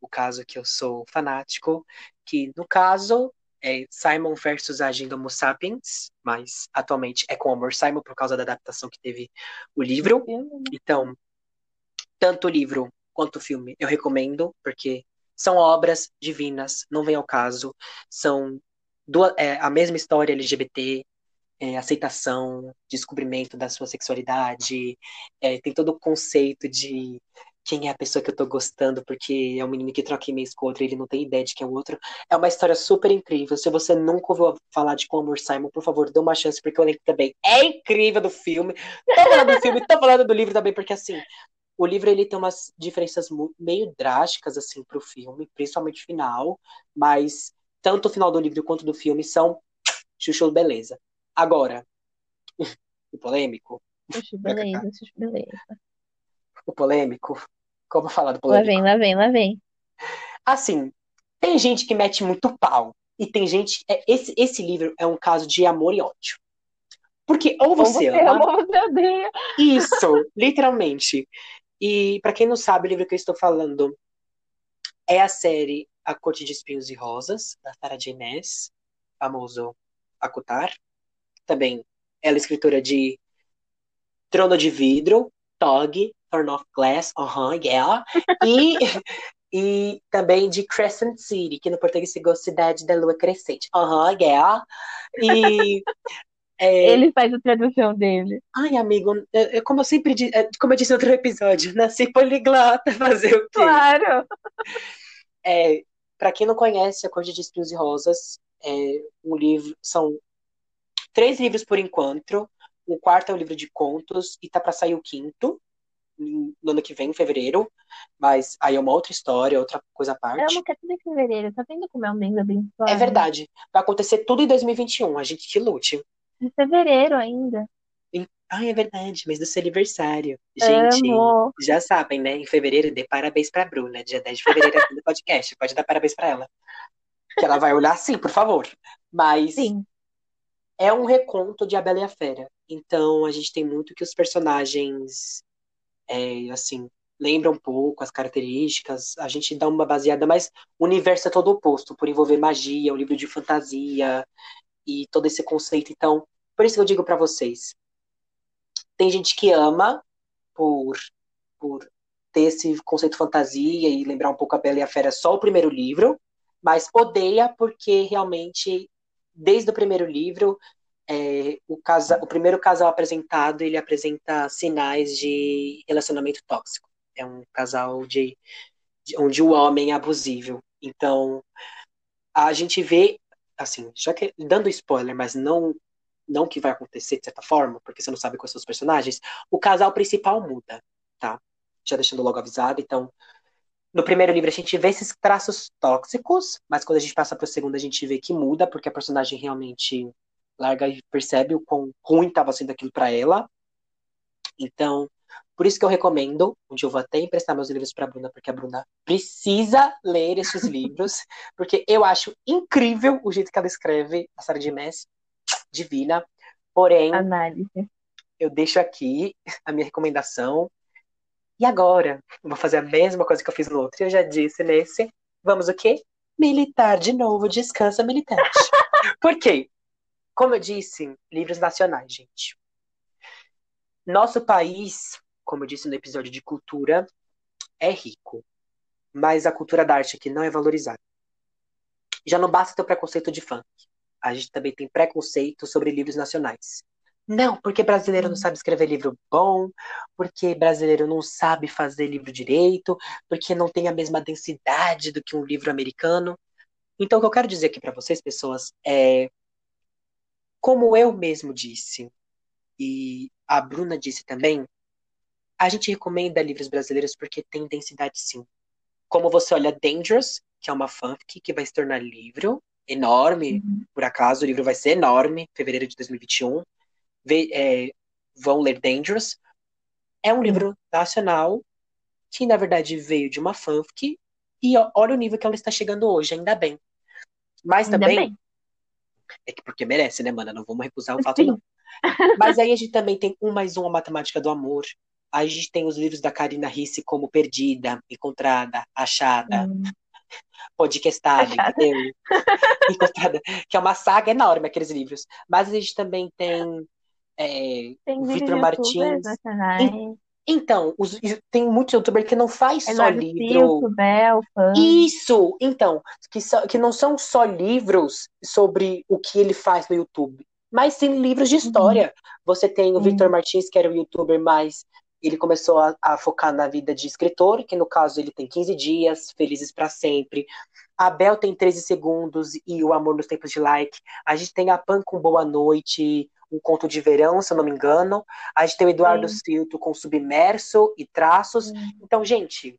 o caso que eu sou fanático, que no caso é Simon versus a Agenda Homo Sapiens, mas atualmente é com o Amor Simon por causa da adaptação que teve o livro. Então, tanto o livro quanto o filme eu recomendo, porque são obras divinas, não vem ao caso, são duas, é, a mesma história LGBT, é, aceitação, descobrimento da sua sexualidade, é, tem todo o conceito de quem é a pessoa que eu tô gostando, porque é um menino que troca e-mails com outro ele não tem ideia de quem é o outro. É uma história super incrível. Se você nunca ouviu falar de Como Amor Simon, por favor, dê uma chance, porque o elenco também é incrível do filme. Tô falando do filme, tô falando do livro também, porque assim, o livro ele tem umas diferenças meio drásticas assim pro filme, principalmente final, mas tanto o final do livro quanto do filme são chuchu beleza. Agora, o polêmico. Chuchu beleza, chuchu beleza o polêmico. Como falar do polêmico? Lá vem, lá vem, lá vem. Assim, tem gente que mete muito pau. E tem gente. É, esse, esse livro é um caso de amor e ódio. Porque ou você, ou você ama. Ou você odeia. Isso, literalmente. E para quem não sabe, o livro que eu estou falando é a série A Corte de Espinhos e Rosas, da Sarah J. Maas, famoso Akutar. Também ela é escritora de Trono de Vidro, Tog, Turn Off Glass, aham, uh -huh, yeah. E, e também de Crescent City, que no português significa Cidade da Lua Crescente. Aham, uh -huh, yeah. E é... Ele faz a tradução dele. Ai, amigo, eu, como eu sempre disse, é, como eu disse no outro episódio, nasci poliglota, fazer o quê? Claro! É, para quem não conhece, A Corte de Espinhos e Rosas é um livro, são três livros por enquanto. O quarto é um livro de contos e tá para sair o quinto no ano que vem, em fevereiro. Mas aí é uma outra história, outra coisa à parte. Eu não quero tudo em fevereiro, tá tendo como é um mês abençoado. É verdade. Vai acontecer tudo em 2021, a gente que lute. Em fevereiro ainda. Ai, é verdade, mês do seu aniversário. Gente, Amo. já sabem, né? Em fevereiro, dê parabéns pra Bruna. Dia 10 de fevereiro aqui no podcast. Pode dar parabéns pra ela. Que ela vai olhar sim, por favor. Mas sim. É um reconto de A Bela e a Fera. Então a gente tem muito que os personagens é, assim, lembra um pouco as características, a gente dá uma baseada, mas o universo é todo oposto, por envolver magia, um livro de fantasia e todo esse conceito. Então, por isso que eu digo para vocês, tem gente que ama por, por ter esse conceito fantasia e lembrar um pouco a Bela e a Fera só o primeiro livro, mas odeia porque realmente, desde o primeiro livro, é, o, casa, o primeiro casal apresentado, ele apresenta sinais de relacionamento tóxico. É um casal de, de onde o homem é abusível. Então, a gente vê, assim, já que dando spoiler, mas não não que vai acontecer de certa forma, porque você não sabe quais são os personagens, o casal principal muda, tá? Já deixando logo avisado. Então, no primeiro livro a gente vê esses traços tóxicos, mas quando a gente passa para o segundo a gente vê que muda, porque a personagem realmente larga e percebe o quão ruim estava sendo aquilo para ela. Então, por isso que eu recomendo, onde eu vou até emprestar meus livros para a Bruna, porque a Bruna precisa ler esses livros, porque eu acho incrível o jeito que ela escreve a Sarah de Mess, divina. Porém, Análise. eu deixo aqui a minha recomendação. E agora, vou fazer a mesma coisa que eu fiz no outro. Eu já disse nesse. Vamos o quê? Militar de novo, descansa militante. Por quê? Como eu disse, livros nacionais, gente. Nosso país, como eu disse no episódio de cultura, é rico, mas a cultura da arte aqui não é valorizada. Já não basta ter o preconceito de funk. A gente também tem preconceito sobre livros nacionais. Não, porque brasileiro não sabe escrever livro bom, porque brasileiro não sabe fazer livro direito, porque não tem a mesma densidade do que um livro americano. Então, o que eu quero dizer aqui para vocês, pessoas, é como eu mesmo disse, e a Bruna disse também, a gente recomenda livros brasileiros porque tem densidade sim. Como você olha Dangerous, que é uma fanfic que vai se tornar livro, enorme, uhum. por acaso, o livro vai ser enorme, fevereiro de 2021. Vê, é, vão ler Dangerous. É um livro nacional que, na verdade, veio de uma fanfic e olha o nível que ela está chegando hoje, ainda bem. Mas ainda também, bem. É que porque merece, né, mana? Não vamos recusar o fato, Sim. não. Mas aí a gente também tem um mais um, a Matemática do Amor. Aí a gente tem os livros da Karina Risse como Perdida, Encontrada, Achada, hum. Podcastada, entendeu? Encontrada, que é uma saga enorme, aqueles livros. Mas a gente também tem, é, tem Vitor Martins. Então, os, tem muito youtuber que não faz é só livro. Bel, Isso! Então, que, so, que não são só livros sobre o que ele faz no YouTube, mas sim livros de história. Uhum. Você tem o uhum. Victor Martins, que era o youtuber mais ele começou a, a, focar na vida de escritor, que no caso ele tem 15 dias, Felizes para Sempre. A Bel tem 13 segundos e O Amor nos Tempos de Like. A gente tem a Pan com Boa Noite, um conto de verão, se eu não me engano. A gente tem o Eduardo Sim. Silto com Submerso e Traços. Sim. Então, gente,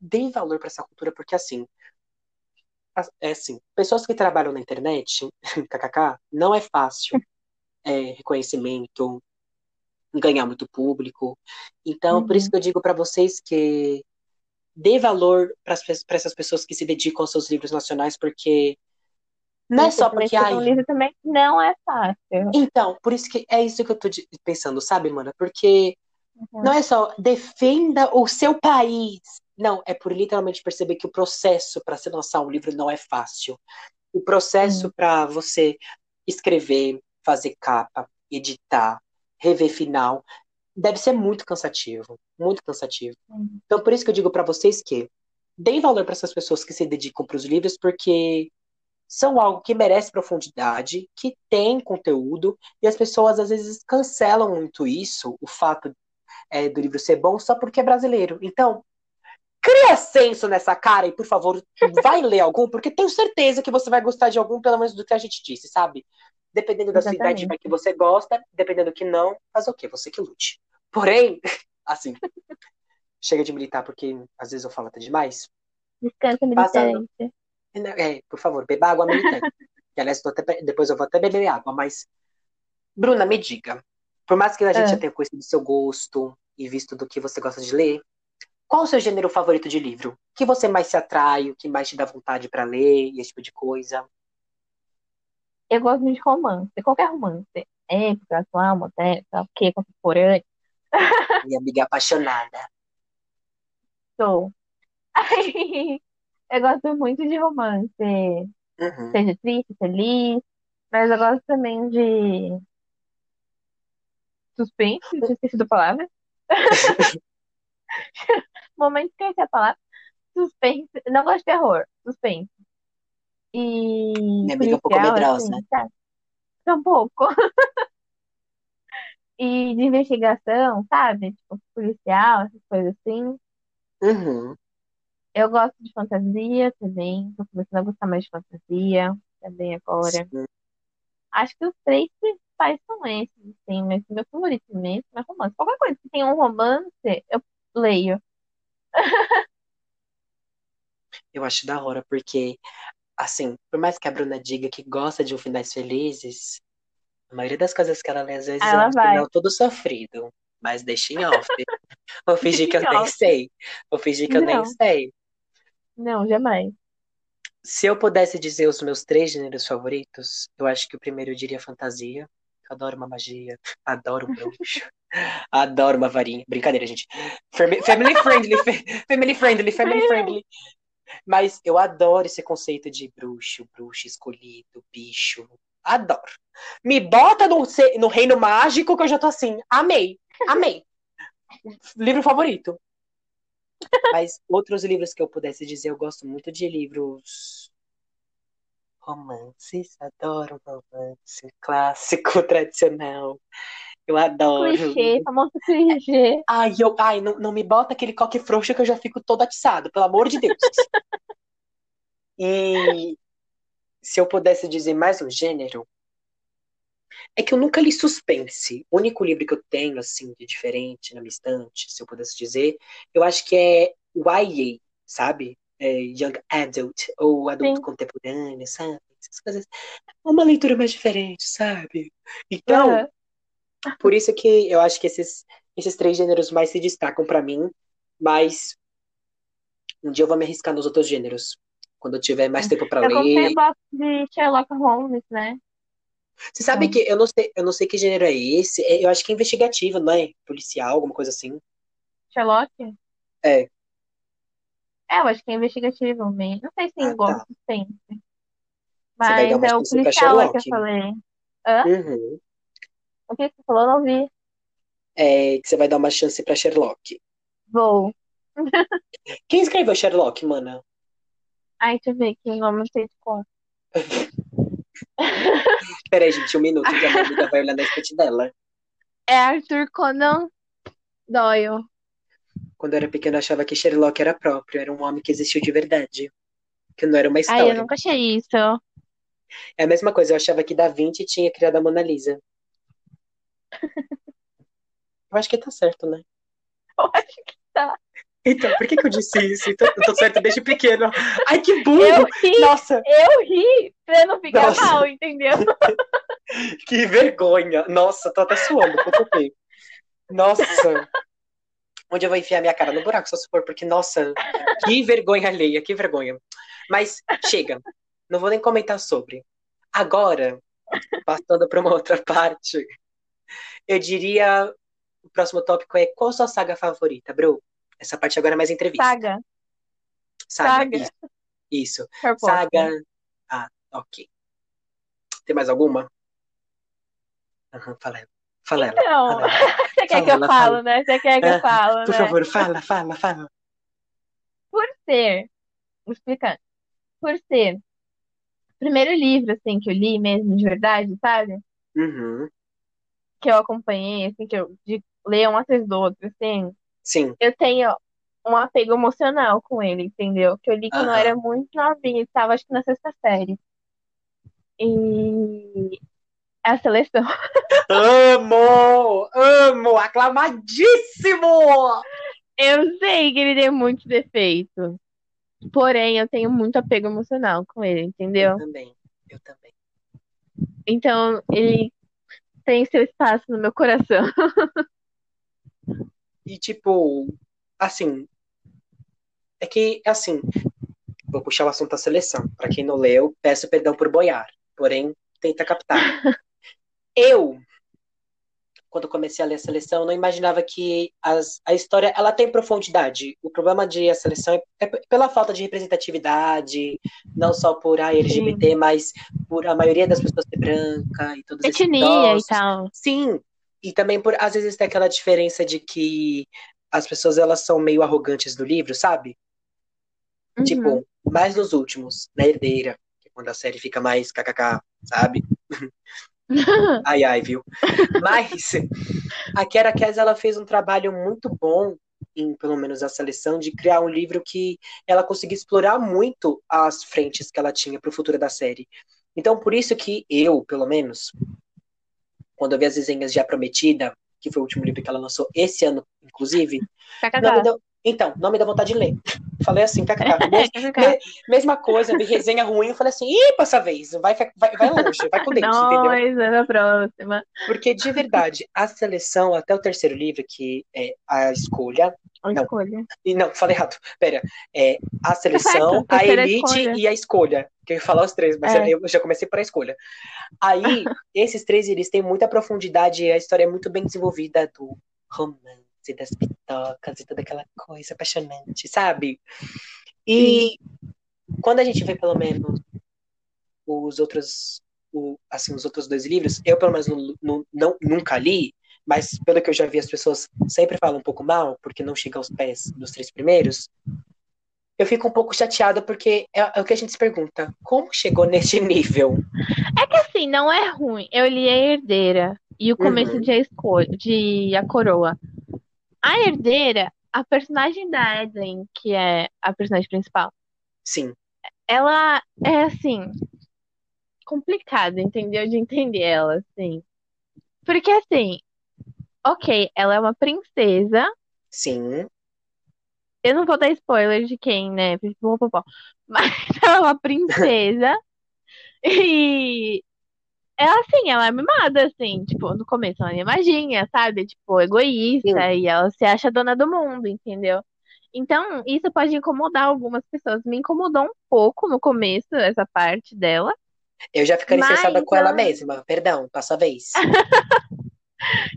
deem valor para essa cultura, porque assim, é assim, pessoas que trabalham na internet, kkk, não é fácil é, reconhecimento, ganhar muito público. Então, uhum. por isso uhum. que eu digo para vocês que dê valor para essas pessoas que se dedicam aos seus livros nacionais, porque não é só porque um livro também não é fácil. Então, por isso que é isso que eu tô pensando, sabe, mana? Porque uhum. não é só defenda o seu país. Não, é por literalmente perceber que o processo para se lançar um livro não é fácil. O processo uhum. para você escrever, fazer capa, editar, rever final, deve ser muito cansativo, muito cansativo. Uhum. Então, por isso que eu digo para vocês que deem valor para essas pessoas que se dedicam para os livros, porque são algo que merece profundidade, que tem conteúdo, e as pessoas às vezes cancelam muito isso, o fato é, do livro ser bom, só porque é brasileiro. Então, cria senso nessa cara e, por favor, vai ler algum, porque tenho certeza que você vai gostar de algum, pelo menos do que a gente disse, sabe? Dependendo da Exatamente. sua idade, vai que você gosta, dependendo do que não, faz o quê? Você que lute. Porém, assim, chega de militar, porque às vezes eu falo até demais. Descansa militante. É, por favor, beba água militante. que, aliás, até, depois eu vou até beber água, mas. Bruna, me diga. Por mais que a gente é. já tenha conhecido seu gosto e visto do que você gosta de ler, qual o seu gênero favorito de livro? O que você mais se atrai, o que mais te dá vontade para ler e esse tipo de coisa? Eu gosto de romance, qualquer romance. Época, atual, moderna, o que, contemporâneo. Minha amiga apaixonada. Sou. Eu gosto muito de romance. Uhum. Seja triste, feliz. Mas eu gosto também de suspense, tinha esquecido a palavra. Momento que eu esqueci a palavra. Suspense. Não gosto de terror. Suspense. E. Minha amiga é um pouco medrosa. Assim, tá? Um pouco. e de investigação, sabe? Tipo, policial, essas coisas assim. Uhum. Eu gosto de fantasia também, tô começando a gostar mais de fantasia também agora. Sim. Acho que os três principais são esses, assim, mas meu favorito mesmo é romance. Qualquer coisa que tenha um romance, eu leio. Eu acho da hora, porque, assim, por mais que a Bruna diga que gosta de um finais felizes, a maioria das coisas que ela lê, às vezes, ela é um vai. final todo sofrido. Mas deixa em off. Vou fingir que eu nem sei. Vou fingir que eu nem sei. Não, jamais. Se eu pudesse dizer os meus três gêneros favoritos, eu acho que o primeiro eu diria fantasia. adoro uma magia, adoro um bruxo, adoro uma varinha. Brincadeira, gente. Family friendly, family friendly, family friendly. Mas eu adoro esse conceito de bruxo, bruxo escolhido, bicho. Adoro. Me bota no, no reino mágico que eu já tô assim. Amei, amei. Livro favorito. Mas outros livros que eu pudesse dizer, eu gosto muito de livros romances, adoro romance, clássico, tradicional. Eu adoro. Clichê, famoso clichê. Ai, eu, ai não, não me bota aquele coque frouxo que eu já fico todo atiçado, pelo amor de Deus. e se eu pudesse dizer mais um gênero, é que eu nunca li suspense. O único livro que eu tenho, assim, de diferente na minha estante, se eu pudesse dizer, eu acho que é YA, sabe? É Young Adult, ou Adulto Sim. Contemporâneo, sabe? Essas coisas. É uma leitura mais diferente, sabe? Então, uhum. por isso que eu acho que esses, esses três gêneros mais se destacam para mim, mas um dia eu vou me arriscar nos outros gêneros. Quando eu tiver mais tempo para ler. Eu gosto de Sherlock Holmes, né? Você sabe que eu não sei, eu não sei que gênero é esse. É, eu acho que é investigativo, não é? Policial, alguma coisa assim. Sherlock? É. É, eu acho que é investigativo mesmo. Não sei se ah, gosto tá. sempre. Mas é o policial que eu falei. Hã? Uhum. O que você falou? Não vi. É que você vai dar uma chance pra Sherlock. Vou. Quem escreveu Sherlock, mana? Ai, deixa eu ver aqui o nome, não sei de conta. Peraí, gente, um minuto que a minha amiga vai olhar na estante dela. É Arthur Conan Doyle. Quando eu era pequeno, eu achava que Sherlock era próprio, era um homem que existiu de verdade. Que não era uma Ai, eu história. nunca achei isso. É a mesma coisa, eu achava que Da Vinci tinha criado a Mona Lisa. Eu acho que tá certo, né? Eu acho que tá. Então, por que que eu disse isso? Então, eu tô certo desde pequeno. Ai, que burro! Eu ri, Nossa, eu ri pra não ficar Nossa. mal, entendeu? que vergonha! Nossa, tô até suando, tô Nossa! Onde eu vou enfiar minha cara? No buraco, se for, porque, nossa, que vergonha alheia, que vergonha. Mas chega, não vou nem comentar sobre. Agora, passando para uma outra parte, eu diria o próximo tópico é qual sua saga favorita, bro? Essa parte agora é mais entrevista. Saga. Saga. Saga. Isso. isso. Saga. Ah, ok. Tem mais alguma? Aham, fala ela. Fala ela. Então, Fala ela. você quer Fala, que eu falo, né? Você quer que eu Ah, falo, Por né? favor, fala, fala, fala. Por ser, vou explicar. Por ser o primeiro livro, assim, que eu li mesmo, de verdade, sabe? Uhum. Que eu acompanhei, assim, que eu de ler um atrás do outro, assim. Sim. Eu tenho um apego emocional com ele, entendeu? Que eu li quando eu era muito novinha, estava acho que na sexta série. E a seleção. Amo! Amo! Aclamadíssimo! Eu sei que ele tem muitos defeitos. Porém, eu tenho muito apego emocional com ele, entendeu? Eu também. Eu também. Então, ele tem seu espaço no meu coração. E tipo, assim, é que assim, vou puxar o assunto da seleção. Pra quem não leu, peço perdão por boiar, porém tenta captar. Eu, quando comecei a ler a seleção, não imaginava que as, a história ela tem profundidade. O problema de a seleção é, é pela falta de representatividade, não só por a LGBT, mas por a maioria das pessoas ser branca e esses Etnia e tal. Sim, e também por às vezes tem aquela diferença de que as pessoas elas são meio arrogantes do livro, sabe? Uhum. Tipo, mais nos últimos, na herdeira, que é quando a série fica mais kkk, sabe? Ai, ai, viu? Mas a Kiara Cass, ela fez um trabalho muito bom em, pelo menos, a seleção, de criar um livro que ela conseguia explorar muito as frentes que ela tinha para o futuro da série. Então, por isso que eu, pelo menos, quando eu vi as resenhas de A Prometida, que foi o último livro que ela lançou esse ano, inclusive, não me deu... então, não me dá vontade de ler. Falei assim, kkk. Mes- Mesma coisa, vi resenha ruim, eu falei assim, ih, passa vez, vai, vai, vai longe, vai com dente, entendeu? É na próxima. Porque, de verdade, a seleção, até o terceiro livro, que é a escolha. A Não. escolha. E não, falei errado. Pera. É a seleção, a elite escolha. e a escolha. Que eu ia falar os três, mas É. eu já comecei por a escolha. Aí, esses três, eles têm muita profundidade e a história é muito bem desenvolvida do romance, das pitocas e toda aquela coisa apaixonante, sabe? E quando a gente vê, pelo menos, os outros, o- assim, os outros dois livros, eu, pelo menos, não, não- não- nunca li, mas pelo que eu já vi, as pessoas sempre falam um pouco mal, porque não chega aos pés dos três primeiros. Eu fico um pouco chateada, porque é, é o que a gente se pergunta: como chegou nesse nível? É que assim, não é ruim. Eu li a herdeira e o começo Uhum. de a escolha, de a coroa. A herdeira, a personagem da Evelyn, que é a personagem principal, Sim, ela é assim complicada, entendeu? De entender ela, assim. Porque assim, ok, ela é uma princesa. sim, Eu não vou dar spoiler de quem, né? Mas ela é uma princesa. e ela, assim, ela é mimada, assim. Tipo, no começo ela é mimadinha, sabe? Tipo, egoísta. Sim. E ela se acha dona do mundo, entendeu? Então, isso pode incomodar algumas pessoas. Me incomodou um pouco no começo, essa parte dela. eu já ficaria Mas, estressada com ela mesma. Perdão, passa a vez.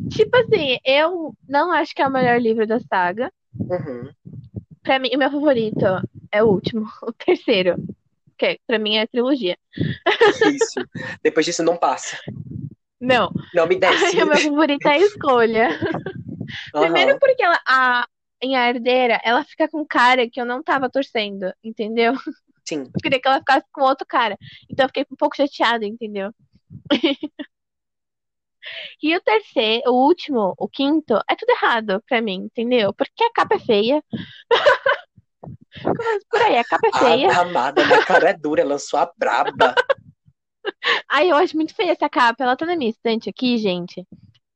Tipo assim, eu não acho que é o melhor livro da saga. Uhum. Pra mim, o meu favorito é o último, o terceiro. Que pra mim é trilogia. Isso. Depois disso, não passa. Não, Não me desce. Ai, o meu favorito é a escolha. Primeiro Aham. porque ela, a, em A Herdeira, ela fica com cara que eu não tava torcendo, entendeu? Sim. Eu queria que ela ficasse com outro cara. Então eu fiquei um pouco chateada, entendeu? E o terceiro, o último, o quinto, é tudo errado pra mim, entendeu? Porque a capa é feia. Começa por aí, a capa é feia. A amada, minha cara é dura, lançou a braba. Ai, eu acho muito feia essa capa. Ela tá na minha estante aqui, gente.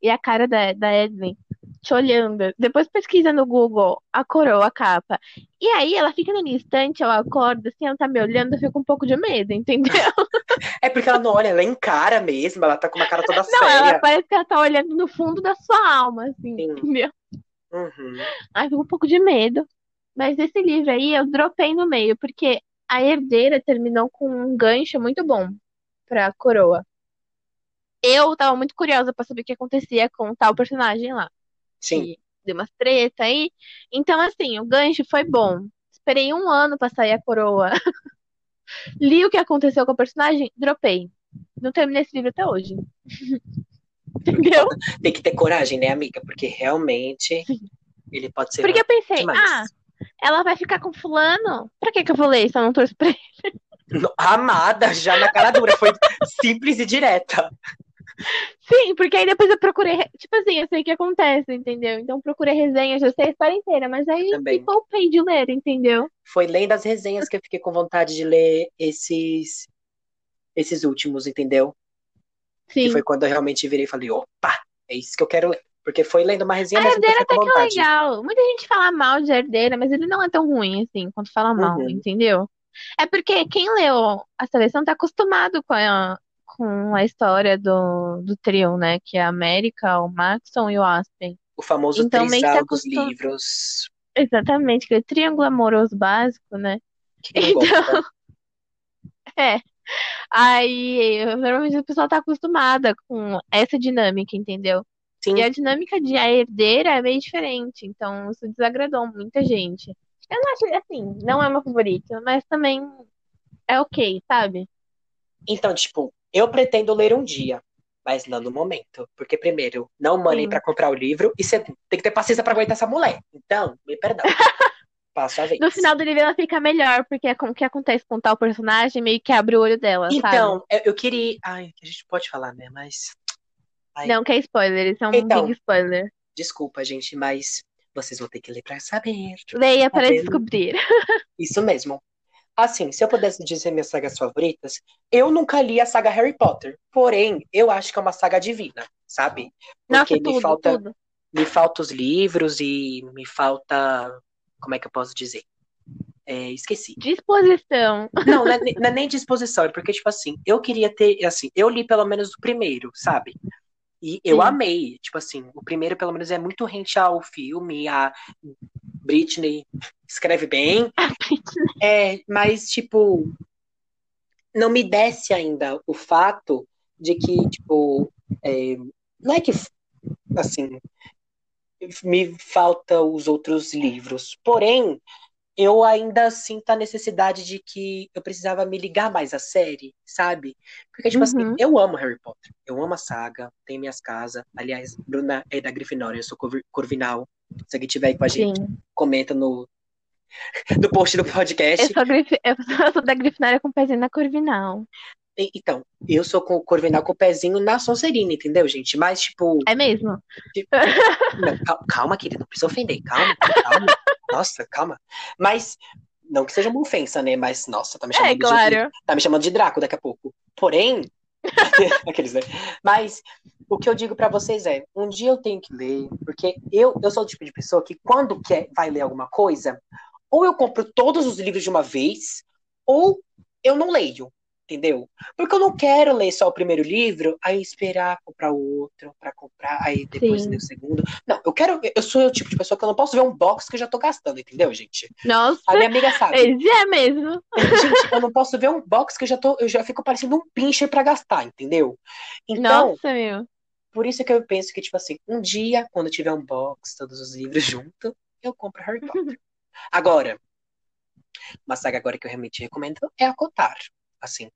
E a cara da, da Edwin te olhando. Depois pesquisa no Google a coroa, a capa. E aí ela fica na minha estante, eu acordo, assim, ela tá me olhando, eu fico um pouco de medo, entendeu? É porque ela não olha, ela encara mesmo, ela tá com uma cara toda Não, séria. ela parece que ela tá olhando no fundo da sua alma, assim, Sim. entendeu? Uhum. Ai, fico um pouco de medo. Mas esse livro aí eu dropei no meio, porque a herdeira terminou com um gancho muito bom pra coroa. Eu tava muito curiosa pra saber o que acontecia com tal personagem lá. Sim. que deu umas treta aí. Então, assim, o gancho foi bom. Esperei um ano pra sair a coroa. Li o que aconteceu com o personagem, dropei. Não terminei esse livro até hoje. Entendeu? Tem que ter coragem, né, amiga? Porque realmente ele pode ser Porque eu pensei, demais. ah, ela vai ficar com fulano? Pra que que eu vou ler se eu não torço pra ele? Amada, já na cara dura, foi simples e direta. Sim, porque aí depois eu procurei, re- tipo assim, eu sei o que acontece, entendeu? Então procurei resenha, já sei a história inteira, mas aí me poupei de ler, entendeu? Foi lendo as resenhas que eu fiquei com vontade de ler esses esses últimos, entendeu? Sim. Que foi quando eu realmente virei e falei, opa, é isso que eu quero ler. Porque foi lendo uma resenha, A mas herdeira até que é legal. Muita gente fala mal de herdeira, mas ele não é tão ruim assim quanto fala mal, Uhum. entendeu? É porque quem leu a seleção tá acostumado com a, com a história do, do trio, né? Que é a América, o Maxon e o Aspen. O famoso Então, que trisal dos acostum- livros. Exatamente, aquele triângulo amoroso básico, né? Quem não gosta? É. Aí, normalmente a pessoa tá acostumada com essa dinâmica, entendeu? Sim, E a dinâmica de a herdeira é meio diferente, então isso desagradou muita gente. Eu não acho, assim, não é meu favorito, mas também é ok, sabe? Então, tipo, eu pretendo ler um dia, mas não no momento. Porque, primeiro, não money Sim. pra comprar o livro, e segundo, tem que ter paciência pra aguentar essa mulher. Então, me perdão. Passo a vez. No final do livro ela fica melhor, porque é como o que acontece com tal personagem, meio que abre o olho dela, sabe? Então, eu, eu queria. Ai, a gente pode falar, né? Mas. Ai, Não, que é spoiler, isso é um Então. big spoiler. desculpa, gente, mas vocês vão ter que ler pra saber. Leia para descobrir. Isso mesmo. Assim, se eu pudesse dizer minhas sagas favoritas, eu nunca li a saga Harry Potter. Porém, eu acho que é uma saga divina, sabe? Nossa, Porque me tudo, falta, tudo. me falta os livros e me falta. Como é que eu posso dizer? É, esqueci. Disposição. Não, não é, não é nem disposição, é porque, tipo assim, eu queria ter, assim, eu li pelo menos o primeiro, sabe? E eu Sim. amei, tipo assim, o primeiro pelo menos é muito rente ao filme, a Britney escreve bem, é, mas, tipo, não me desce ainda o fato de que, tipo, é, não é que, assim, me falta os outros livros, porém, eu ainda sinto a necessidade de que eu precisava me ligar mais à série, sabe? Porque, tipo assim, Uhum. eu amo Harry Potter, eu amo a saga, tem minhas casas. Aliás, Bruna é da Grifinória, eu sou Corvi- Corvinal. Se alguém tiver aí com a gente, Sim. comenta no, no post do podcast. Eu sou, grif... eu sou da Grifinória com o pezinho na Corvinal. Então, eu sou com o Corvinal com o pezinho na Sonserina, entendeu, gente? Mas, tipo, É mesmo? Não, cal- calma, querido, não precisa ofender. Calma, calma. Nossa, calma. Mas, não que seja uma ofensa, né? Mas, nossa, tá me chamando É, de, claro. tá me chamando de Draco daqui a pouco. Porém, aqueles, né? Mas, o que eu digo pra vocês é, um dia eu tenho que ler, porque eu, eu sou o tipo de pessoa que quando quer, vai ler alguma coisa, ou eu compro todos os livros de uma vez, ou eu não leio. Entendeu? Porque eu não quero ler só o primeiro livro, aí esperar comprar o outro pra comprar, aí depois Sim. ler o segundo. Não, eu quero. Eu sou o tipo de pessoa que eu não posso ver um box que eu já tô gastando, entendeu, gente? Nossa, A minha amiga sabe. esse é mesmo. Gente, eu não posso ver um box que eu já tô. Eu já fico parecendo um pincher pra gastar, entendeu? Então, Nossa, meu. por isso que eu penso que, tipo assim, um dia, quando tiver um box, todos os livros junto, eu compro Harry Potter. Agora, uma saga agora que eu realmente recomendo é a Cotar. Assim,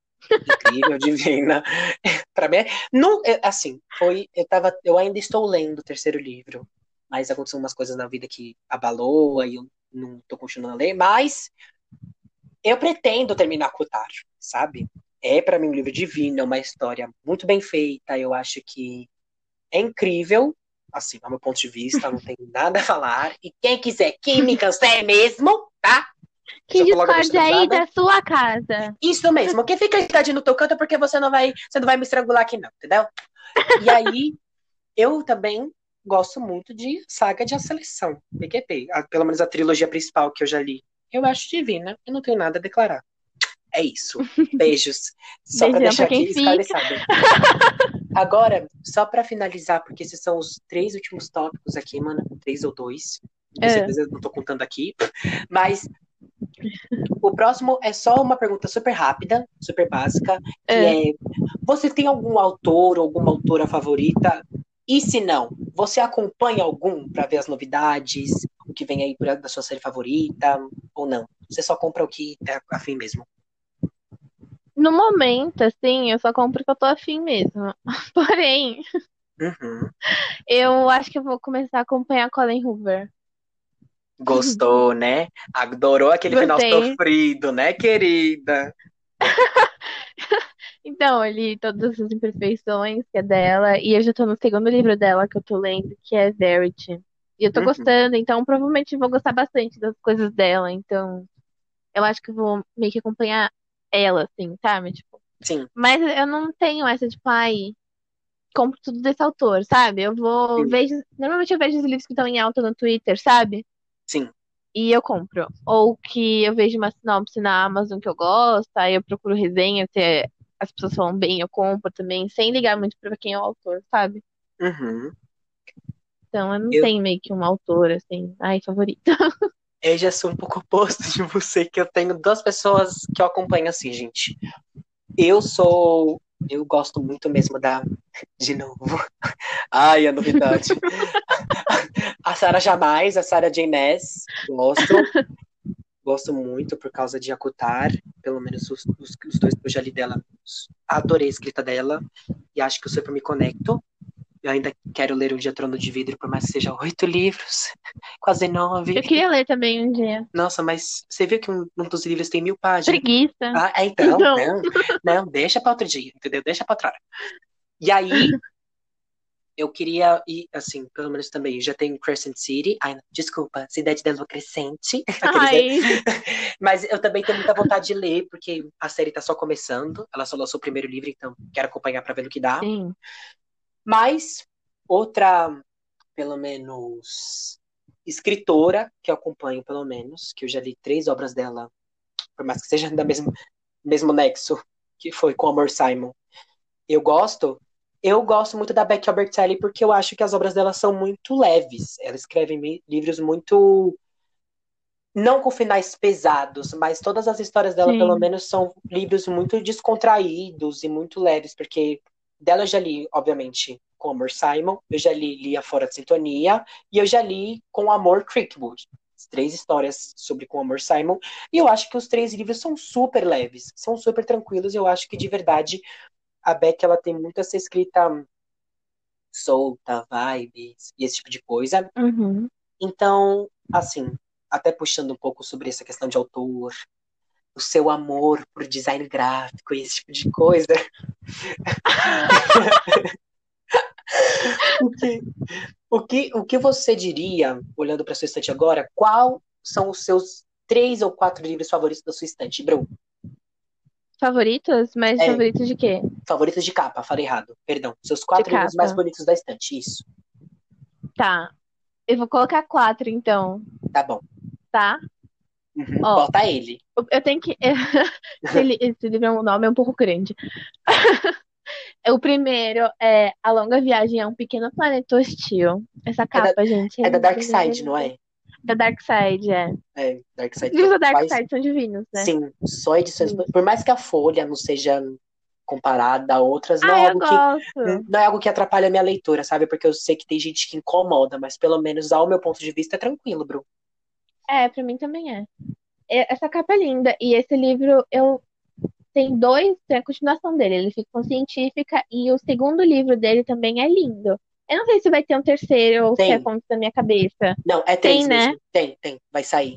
incrível, divina. Pra mim, é- não, é, assim, foi, eu tava, eu ainda estou lendo o terceiro livro, mas aconteceram umas coisas na vida que abalou, aí eu não tô continuando a ler, mas eu pretendo terminar Cotar, sabe? É pra mim um livro divino, é uma história muito bem feita, eu acho que é incrível, assim, do meu ponto de vista, não tem nada a falar. E quem quiser que me cancele mesmo, tá? Que discorde aí da sua casa. Isso mesmo. Quem fica irritadinho no teu canto é porque você não vai, você não vai me estrangular aqui, não, entendeu? E aí, eu também gosto muito de Saga de A Seleção, PQP. A- pelo menos a trilogia principal que eu já li. Eu acho divina e não tenho nada a declarar. É isso. Beijos. Só pra Beijão deixar pra aqui fica. esclarecido. Agora, só pra finalizar, porque esses são os três últimos tópicos aqui, mano. Três ou dois. Com É. certeza eu não tô contando aqui. Mas o próximo é só uma pergunta super rápida, super básica, que É. é: você tem algum autor ou alguma autora favorita? E se não, você acompanha algum pra ver as novidades, o que vem aí da sua série favorita ou não? Você só compra o que é afim mesmo. No momento, assim, eu só compro o que eu tô afim mesmo. Porém, Uhum. eu acho que eu vou começar a acompanhar Colin Hoover. Gostou, né? Adorou aquele final Gostei. sofrido, né, querida? Então, eu li todas as imperfeições que é dela, e eu já tô no segundo livro dela que eu tô lendo, que é Verity. E eu tô Uhum. gostando, então provavelmente vou gostar bastante das coisas dela. Então, eu acho que vou meio que acompanhar ela, assim, sabe? Tipo, Sim, mas eu não tenho essa, tipo, ai, compro tudo desse autor, sabe? Eu vou, Sim. vejo, normalmente eu vejo os livros que estão em alta no Twitter, sabe? Sim. E eu compro. Ou que eu vejo uma sinopse na Amazon que eu gosto, aí eu procuro resenha, se as pessoas falam bem, eu compro também, sem ligar muito pra quem é o autor, sabe? Uhum. Então eu não Eu- tenho meio que um autor, assim, ai, favorita. Eu já sou um pouco oposto de você, que eu tenho duas pessoas que eu acompanho assim, gente. Eu sou. Eu gosto muito mesmo da. De novo. Ai, a novidade. A Sarah Jamais, a Sarah J. Maas. Gosto. Gosto muito por causa de Akutar. Pelo menos os, os, os dois que eu já li dela. Adorei a escrita dela. E acho que eu super me conecto. Eu ainda quero ler um dia Trono de Vidro, por mais que seja oito livros. Quase nove. Eu queria ler também um dia. Nossa, mas você viu que um, um dos livros tem mil páginas? Preguiça. Ah, é, então, Não. não. Não, deixa pra outro dia, entendeu? Deixa pra outra hora. E aí, eu queria ir, assim, pelo menos também, já tem Crescent City. Ai, desculpa, Cidade da Lua Crescente. Ai, Mas eu também tenho muita vontade de ler, porque a série tá só começando. Ela só lançou o primeiro livro, então quero acompanhar pra ver no que dá. sim. Mas outra, pelo menos, escritora que eu acompanho, pelo menos, que eu já li três obras dela, por mais que seja da mesmo, mesmo nexo, que foi com Amor Simon. Eu gosto. Eu gosto muito da Becky Albertelli porque eu acho que as obras dela são muito leves. Ela escreve livros muito. Não com finais pesados, mas todas as histórias dela, Sim. pelo menos, são livros muito descontraídos e muito leves, porque dela eu já li, obviamente, com Amor Simon, eu já li Lia Fora de Sintonia, e eu já li com Amor Crickwood. Três histórias sobre Com Amor Simon, e eu acho que os três livros são super leves, são super tranquilos, eu acho que de verdade a Beck ela tem muito essa escrita solta, vibes e esse tipo de coisa. Uhum. Então, assim, até puxando um pouco sobre essa questão de autor, o seu amor por design gráfico e esse tipo de coisa. o, que, o, que, o que você diria, olhando para sua estante agora, qual são os seus três ou quatro livros favoritos da sua estante, Bru? Favoritos? Mas É. favoritos de quê? Favoritos de capa, falei errado, perdão. Seus quatro livros mais bonitos da estante, isso. Tá. Eu vou colocar quatro, então, Tá bom. tá? Uhum, Ó. Bota ele. Eu tenho que. Esse li- esse livro é um nome é um pouco grande. O primeiro é A Longa Viagem a um Pequeno Planeta Hostil. Essa capa, gente. É da linda, Dark Side, não é? Da Dark Side, é. É, Dark Side. Os livros da Dark faz- Side são divinos, né? Sim, só edições. Sim. Por mais que a folha não seja comparada a outras, não Ah, é algo que não é algo que atrapalha a minha leitura, sabe? Porque eu sei que tem gente que incomoda, mas pelo menos ao meu ponto de vista é tranquilo, Bru. É, pra mim também é. É, Essa capa é linda. E esse livro, eu. Tem dois, tem a continuação dele, ele fica com científica, e o segundo livro dele também é lindo. Eu não sei se vai ter um terceiro ou se Tem. é conto da minha cabeça. Não, é três Tem, né? Tem, tem. Vai sair.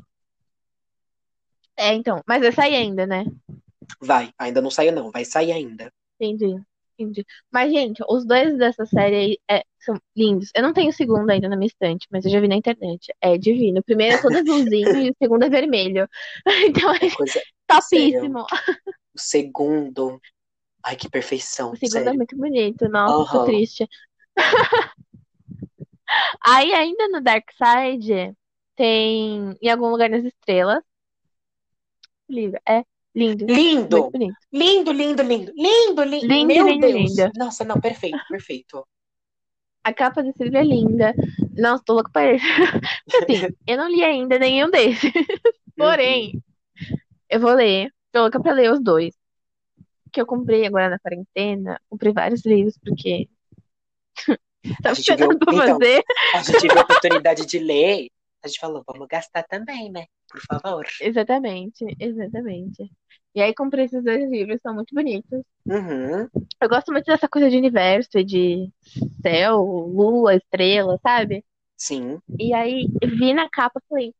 É, então. Mas vai sair ainda, né? Vai. Ainda não saiu, não. Vai sair ainda. Entendi. Entendi. Mas, gente, os dois dessa série aí é, são lindos. Eu não tenho o segundo ainda na minha estante, mas eu já vi na internet. É divino. O primeiro é todo azulzinho e o segundo é vermelho. Então é Coisa... topíssimo. O segundo. Ai, que perfeição. O segundo é sério. muito bonito. Nossa, tô Aham. triste. Aí, ainda no Dark Side, tem Em Algum Lugar nas Estrelas. Livro. É lindo. Lindo! Lindo, lindo, lindo. Lindo, lindo. Lindo, Meu lindo, Deus. lindo. Nossa, não, perfeito, perfeito. A capa desse livro é linda. Nossa, tô louca pra ler. Porque, assim, eu não li ainda nenhum desses. Porém, eu vou ler. Tô louca pra ler os dois. Que eu comprei agora na quarentena. Comprei vários livros, porque. Tava esperando pra então. A gente teve a oportunidade de ler. A gente falou, vamos gastar também, né? Por favor. Exatamente, exatamente. E aí comprei esses dois livros, são muito bonitos. Uhum. Eu gosto muito dessa coisa de universo e de céu, lua, estrela, sabe? Sim. E aí vi na capa e falei,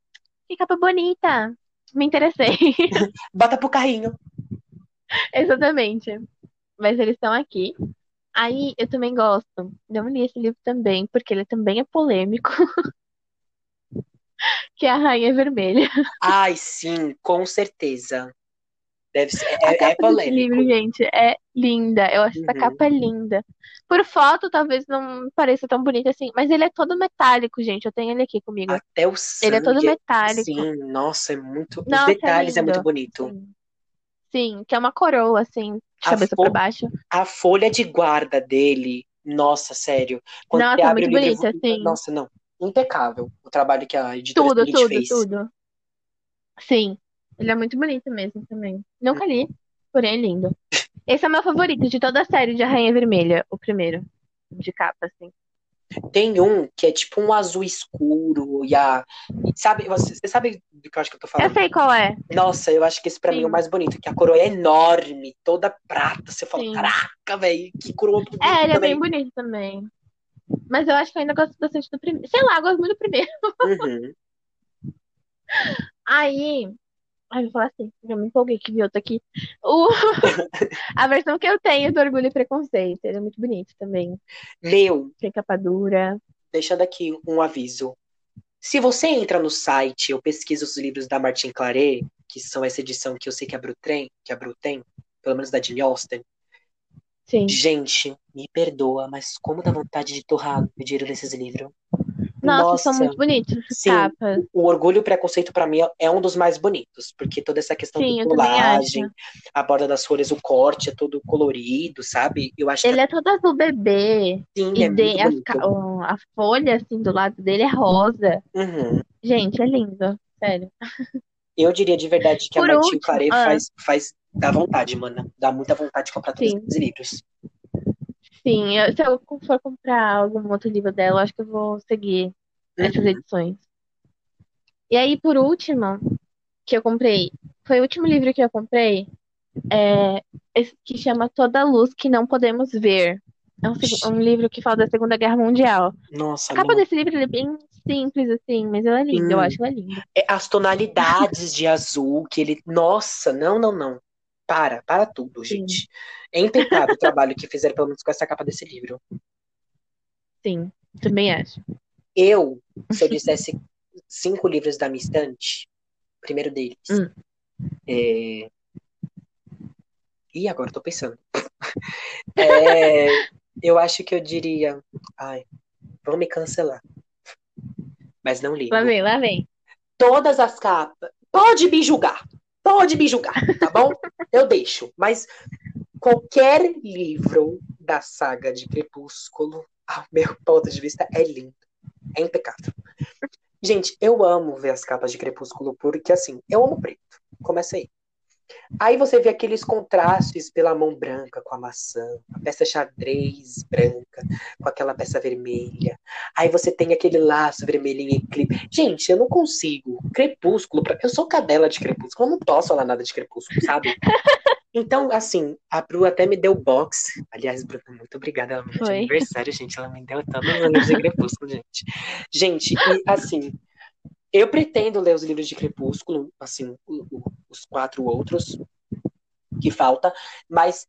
que capa bonita. Me interessei. Bota pro carrinho. Exatamente. Mas eles estão aqui. Aí eu também gosto. Não li esse livro também, porque ele também é polêmico. Que é a Rainha Vermelha. Ai, sim, com certeza. Deve ser. É, é polêmico. livro, gente, é linda. Eu acho essa Uhum. capa linda. Por foto, talvez não pareça tão bonita assim, mas ele é todo metálico, gente. Eu tenho ele aqui comigo. Até o Ele é todo sangue. metálico. Sim, nossa, é muito. Os Nossa, é detalhes é lindo. muito bonito. Sim. Sim, que é uma coroa, assim, de A cabeça fo- pra baixo. A folha de guarda dele, nossa, sério. Quando Nossa, é abre muito o livro, bonita, sim. nossa, não. Impecável o trabalho que a editora Tudo, tudo, fez. tudo. Sim, ele é muito bonito mesmo também. Nunca li, porém é lindo. Esse é o meu favorito de toda a série de A Rainha Vermelha, o primeiro, de capa, assim. Tem um que é tipo um azul escuro e a. Sabe, você, você sabe do que eu acho que eu tô Eu falando? sei qual é. Nossa, eu acho que esse pra mim é o Sim. mais bonito, que a coroa é enorme, toda prata. Você fala, Sim. caraca, velho, que coroa bonita É, ele é também. bem bonito também. Mas eu acho que eu ainda gosto bastante do primeiro. Sei lá, eu gosto muito do primeiro. Uhum. Aí. Ai, vou falar assim, já me empolguei que vi outro aqui. O... A versão que eu tenho do Orgulho e Preconceito. Ele é muito bonito também. Meu, Tem capa dura. deixando aqui um aviso. Se você entra no site, eu pesquiso os livros da Martin Claret, que são essa edição que eu sei que a Bru tem, que a Bru tem, pelo menos da Jane Austen. Sim. Gente, me perdoa, mas como dá vontade de torrar o dinheiro desses livros. Nossa, são muito bonitos essas sim. capas. O Orgulho e o Preconceito, pra mim, é um dos mais bonitos, porque toda essa questão Sim, de colagem, a borda das folhas, o corte é todo colorido, sabe? Eu acho que Ele é todo azul bebê. assim, E é de- o- a folha, assim, do lado dele é rosa. Uhum. Gente, é lindo. Sério. Eu diria de verdade que a Por Martin último, Claret ah. faz, faz. Dá vontade, mana. Dá muita vontade de comprar todos Sim. esses livros. Sim, eu- se eu for comprar algum outro livro dela, eu acho que eu vou seguir essas Uhum. edições. E aí, por último, que eu comprei, foi o último livro que eu comprei, é que chama Toda a Luz que Não Podemos Ver. É um, um livro que fala da Segunda Guerra Mundial. Nossa, A capa não. desse livro é bem simples, assim, mas ela é linda, eu Hum. acho ela linda. É as tonalidades de azul que ele. Nossa, não, não, não. Para, para tudo, Sim. gente. É impecável o trabalho que fizeram, pelo menos com essa capa desse livro. Sim, também acho. Eu, se eu dissesse cinco livros da minha estante, o primeiro deles Hum. é. Ih, agora eu tô pensando. É, eu acho que eu diria. Ai, vão me cancelar. Mas não ligo. Lá vem, lá vem. Todas as capas. Pode me julgar. Pode me julgar, tá bom? Eu deixo. Mas qualquer livro da saga de Crepúsculo, ao meu ponto de vista, é lindo. É impecável. Gente, eu amo ver as capas de Crepúsculo porque, assim, eu amo preto. Começa aí. Aí você vê aqueles contrastes pela mão branca com a maçã, a peça xadrez branca com aquela peça vermelha. Aí você tem aquele laço vermelho em eclipse. Gente, eu não consigo. Crepúsculo, pra- eu sou cadela de Crepúsculo, eu não posso falar nada de Crepúsculo, sabe? Então, assim, a Bru até me deu box. Aliás, Bruna, muito obrigada. Ela me deu de aniversário, gente. Ela me deu todos os livros de Crepúsculo, gente. Gente, e assim, eu pretendo ler os livros de Crepúsculo, assim, o- o- os quatro outros que falta, mas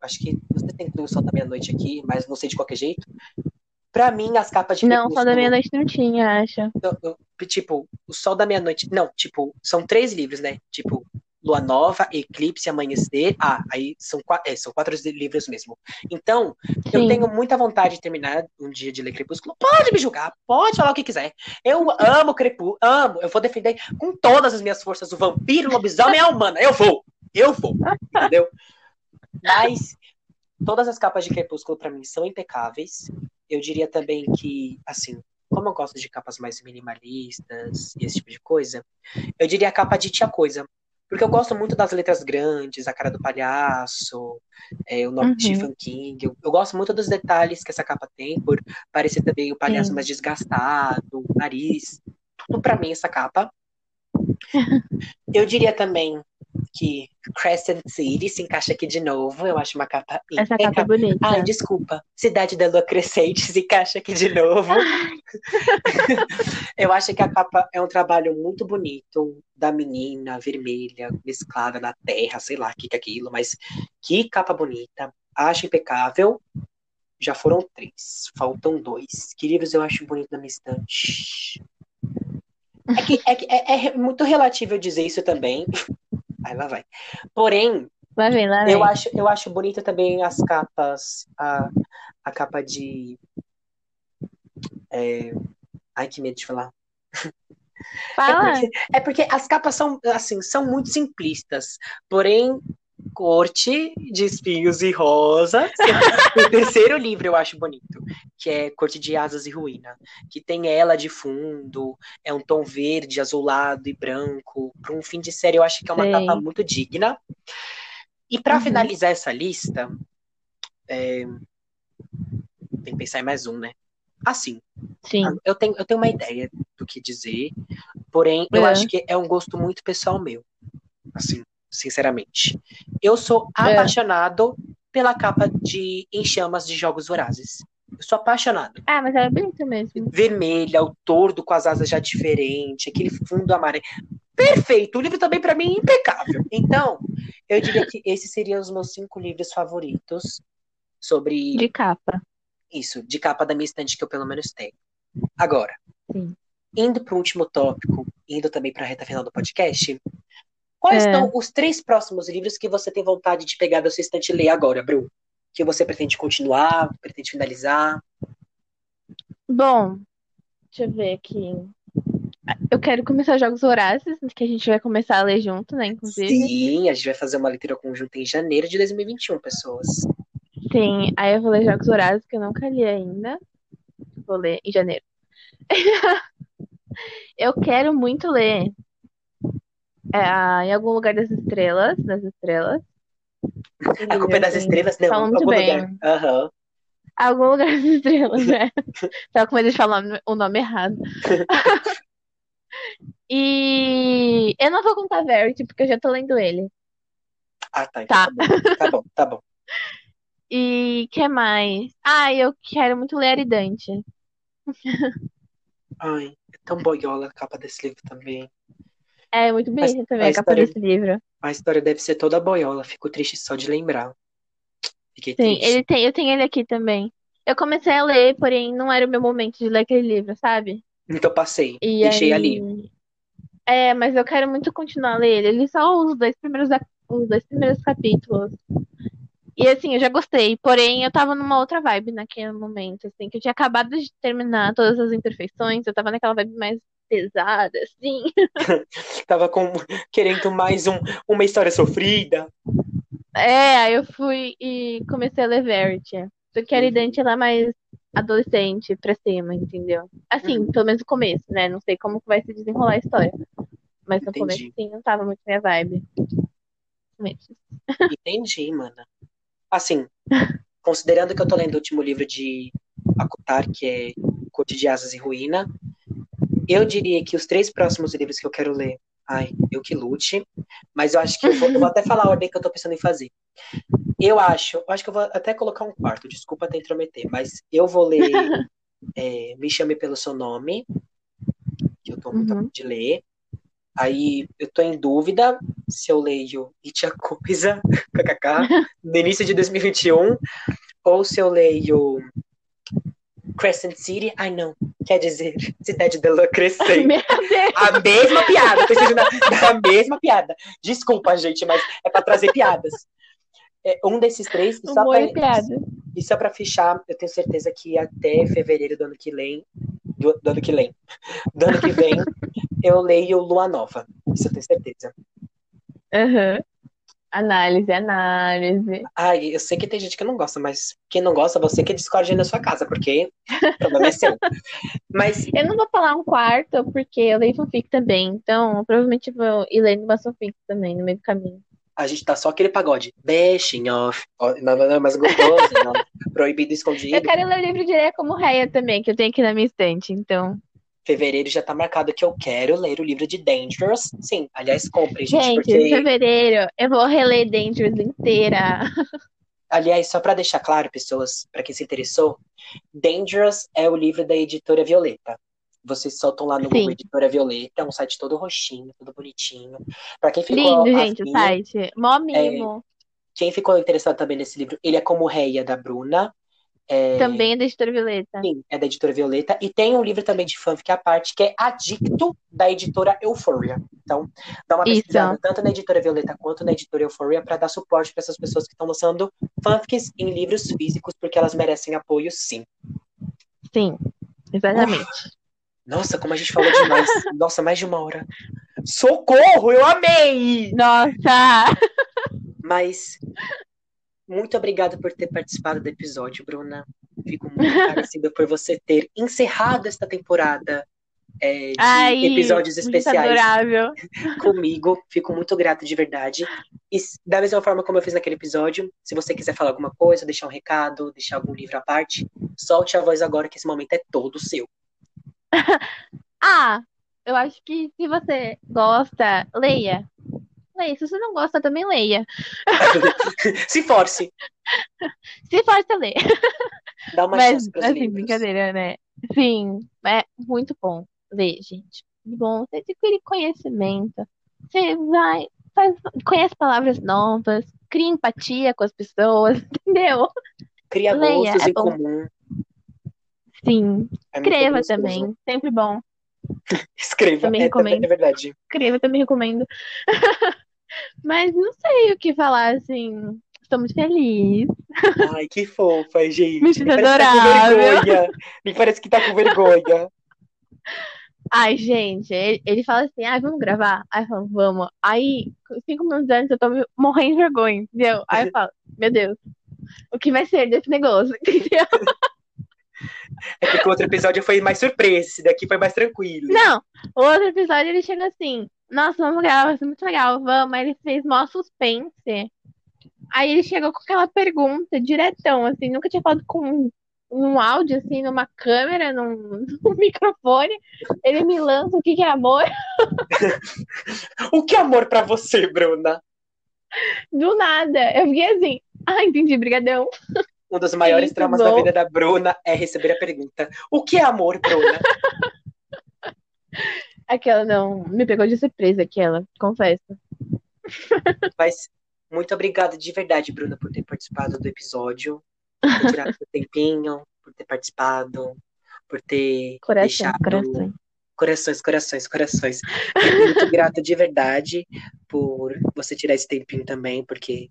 acho que você tem que o Sol da Meia-Noite aqui, mas não sei de qualquer jeito. Pra mim, as capas de Não, Sol da Meia-Noite não tinha, acho. Tipo, o Sol da Meia-Noite. Não, tipo, são três livros, né? Tipo, Lua Nova, Eclipse, Amanhecer. Ah, aí são quatro, é, são quatro livros mesmo. Então, Sim. eu tenho muita vontade de terminar um dia de ler Crepúsculo. Pode me julgar, pode falar o que quiser. Eu amo Crepúsculo, amo. Eu vou defender com todas as minhas forças o vampiro, o lobisomem e a humana. Eu vou, eu vou, entendeu? Mas todas as capas de Crepúsculo para mim são impecáveis. Eu diria também que, assim, como eu gosto de capas mais minimalistas e esse tipo de coisa, eu diria a capa de Tia Coisa. Porque eu gosto muito das letras grandes, a cara do palhaço, é, o nome uhum. de Stephen King. Eu, eu, gosto muito dos detalhes que essa capa tem, por parecer também o palhaço Sim. mais desgastado, o nariz. Tudo para mim, essa capa. eu diria também que Crescent City se encaixa aqui de novo. Eu acho uma capa. Essa capa é bonita. Ai, desculpa. Cidade da Lua Crescente se encaixa aqui de novo. eu acho que a capa é um trabalho muito bonito da menina vermelha mesclada na terra, sei lá o que, que é aquilo, mas que capa bonita. Acho impecável. Já foram três, faltam dois. Que livros eu acho bonito na minha estante? É, que, é, que, é, é muito relativo eu dizer isso também, Aí lá vai. Porém, lá vem, lá vem. Eu, acho, eu acho bonita também as capas, a, a capa de. É... Ai, que medo de falar. Fala. É porque, é porque as capas são, assim, são muito simplistas. Porém, Corte de Espinhos e Rosas. o terceiro livro eu acho bonito, que é Corte de Asas e Ruína, que tem ela de fundo, é um tom verde, azulado e branco. Para um fim de série, eu acho que é uma Sim. capa muito digna. E para uhum. finalizar essa lista, é... tem que pensar em mais um, né? Assim, Sim. Eu, tenho, eu tenho uma ideia do que dizer, porém, eu é. acho que é um gosto muito pessoal meu. Assim, sinceramente. Eu sou é. apaixonado pela capa de Em Chamas de Jogos Vorazes. Eu sou apaixonado. Ah, mas ela é bonita mesmo. Vermelha, o tordo com as asas já diferente, aquele fundo amarelo. Perfeito! O livro também, para mim, é impecável. Então, eu diria que esses seriam os meus cinco livros favoritos sobre. De capa. Isso, de capa da minha estante que eu pelo menos tenho. Agora, Sim. indo para o último tópico, indo também para a reta final do podcast, Quais é. são os três próximos livros que você tem vontade de pegar da sua estante e ler agora, Bru? Que você pretende continuar, pretende finalizar? Bom, deixa eu ver aqui. Eu quero começar Jogos Horácios, que a gente vai começar a ler junto, né, inclusive. Sim, a gente vai fazer uma leitura conjunta em janeiro de 2021, pessoas. Sim, aí eu vou ler Jogos Horácios, que eu nunca li ainda. Vou ler em janeiro. eu quero muito ler é, em algum lugar das estrelas, das estrelas. A culpa é das assim, estrelas? Não, fala muito algum bem. lugar. Uhum. Algum lugar das estrelas, né? Tava com medo de falar o nome errado. e eu não vou contar Verity, porque eu já tô lendo ele. Ah, tá. Então tá. tá bom, tá bom. Tá bom. E que mais? Ah, eu quero muito ler Aridante. Ai, é tão boiola a capa desse livro também. É muito bonita também a, a capa desse livro. A história deve ser toda boiola, fico triste só de lembrar. Fiquei Sim, triste. ele tem, eu tenho ele aqui também. Eu comecei a ler, porém não era o meu momento de ler aquele livro, sabe? Então passei, e deixei aí... ali. É, mas eu quero muito continuar a ler ele. Ele só os dois primeiros, os dois primeiros capítulos. E assim, eu já gostei, porém eu tava numa outra vibe naquele momento, assim, que eu tinha acabado de terminar todas as imperfeições, eu tava naquela vibe mais pesada, assim. Tava com, querendo mais um, uma história sofrida. É, aí eu fui e comecei a ler Verity. Porque a Aridante ela é mais adolescente pra cima, entendeu? Assim, uhum. pelo menos no começo, né? Não sei como vai se desenrolar a história. Mas no Entendi. começo, sim, não tava muito minha vibe. Entendi, mana. Assim, considerando que eu tô lendo o último livro de Akutar, que é Corte de Asas e Ruína, eu diria que os três próximos livros que eu quero ler, ai, eu que lute, mas eu acho que eu vou, eu vou até falar a ordem que eu tô pensando em fazer. Eu acho, eu acho que eu vou até colocar um quarto, desculpa até intrometer, mas eu vou ler é, Me Chame Pelo Seu Nome, que eu tô muito uhum. de ler. Aí eu tô em dúvida se eu leio It a Coisa, kkk, no início de 2021, ou se eu leio Crescent City. Ai, não. Quer dizer, Cidade de La Crescent. Meu Deus. A mesma piada. Da, da mesma piada. Desculpa, gente, mas é pra trazer piadas. É, um desses três, e só pra, e piada. só pra fechar, eu tenho certeza que até fevereiro do ano que vem, do, do ano que vem, do ano que vem, eu leio Lua Nova. Isso eu tenho certeza. Aham. Análise, análise. Ai, eu sei que tem gente que não gosta, mas quem não gosta, você que discorde na sua casa, porque o problema é seu. Mas Eu não vou falar um quarto, porque eu leio fanfic também. Então, eu provavelmente vou ir lendo uma fanfic também no meio do caminho. a gente tá só aquele pagode. Bashing off. Não, não, não, mais gostoso, não. Proibido, Eu escondido. quero ler o livro de Leia como Reia também, que eu tenho aqui na minha estante. Então, Fevereiro já tá marcado que eu quero ler o livro de Dangerous. Sim, aliás, compre, gente, gente, porque. fevereiro eu vou reler Dangerous inteira. Aliás, só pra deixar claro, pessoas, pra quem se interessou, Dangerous é o livro da editora Violeta. Vocês soltam lá no Sim. Google Editora Violeta, é um site todo roxinho, todo bonitinho. Pra quem ficou Lindo, gente, o site. Mó mimo. quem ficou interessado também nesse livro, ele é como Reia da Bruna. É, Também é da editora Violeta. Sim, é da editora Violeta. E tem um livro também de fanfic à parte, que é Adicto, da editora Euphoria. Então, dá uma Isso. pesquisada tanto na editora Violeta quanto na editora Euphoria para dar suporte para essas pessoas que estão lançando fanfics em livros físicos, porque elas merecem apoio, sim. Sim, exatamente. Nossa, como a gente falou demais. Nossa, mais de uma hora. Socorro, eu amei! Nossa! Mas muito obrigada por ter participado do episódio, Bruna. Fico muito agradecida por você ter encerrado esta temporada é, de Ai, episódios especiais comigo. Fico muito grata de verdade. E da mesma forma como eu fiz naquele episódio, se você quiser falar alguma coisa, deixar um recado, deixar algum livro à parte, solte a voz agora que esse momento é todo seu. Ah, eu acho que se você gosta, leia. Leia. Se você não gosta, também leia. se force, Se for, você lê. dá uma Mas, chance assim, livros. brincadeira, né? Sim, é muito bom ler, gente. Muito bom. Você adquire conhecimento. Você vai, faz, conhece palavras novas, cria empatia com as pessoas, entendeu? Cria Leia, gostos é em bom. comum. Sim. É Escreva gostoso. também. Sempre bom. Escreva, Também é, recomendo. é verdade. Escreva, também recomendo. Mas não sei o que falar, assim. Estou muito feliz. Ai, que fofa, gente. Me parece que tá com adorável. vergonha. Nem parece que tá com vergonha. Ai, gente, ele, ele fala assim, ai, vamos gravar? Aí eu falo, vamos. Aí, cinco minutos antes, eu tô me- morrendo de vergonha, entendeu? Aí eu falo, meu Deus, o que vai ser desse negócio, entendeu? É porque o outro episódio foi mais surpresa. Esse daqui foi mais tranquilo. Não, o outro episódio ele chega assim, nossa, vamos gravar, vai ser muito legal, vamos. Aí ele fez mó suspense. Aí ele chegou com aquela pergunta diretão, assim, nunca tinha falado com um, um áudio, assim, numa câmera, num, num microfone. Ele me lança o que que é amor. O que é amor pra você, Bruna? Do nada. Eu fiquei assim, ah, entendi, brigadão. Um dos maiores Muito traumas da bom. vida da Bruna é receber a pergunta: O que é amor, Bruna? Aquela não, me pegou de surpresa, aquela, confesso. Mas muito obrigado de verdade, Bruna, por ter participado do episódio, por tirado seu tempinho, por ter participado, por ter Coração, deixado coração. corações, corações, corações. Muito grato de verdade por você tirar esse tempinho também, porque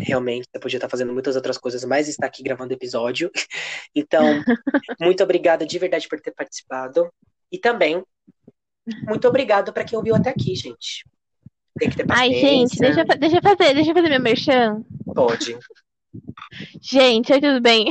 realmente você podia estar fazendo muitas outras coisas, mas está aqui gravando episódio. Então, muito obrigado de verdade por ter participado. E também, muito obrigado para quem ouviu até aqui, gente. Tem que ter Ai, paciência. gente, deixa, deixa eu fazer, deixa eu fazer meu merchan. Pode. Gente, oi, tudo bem?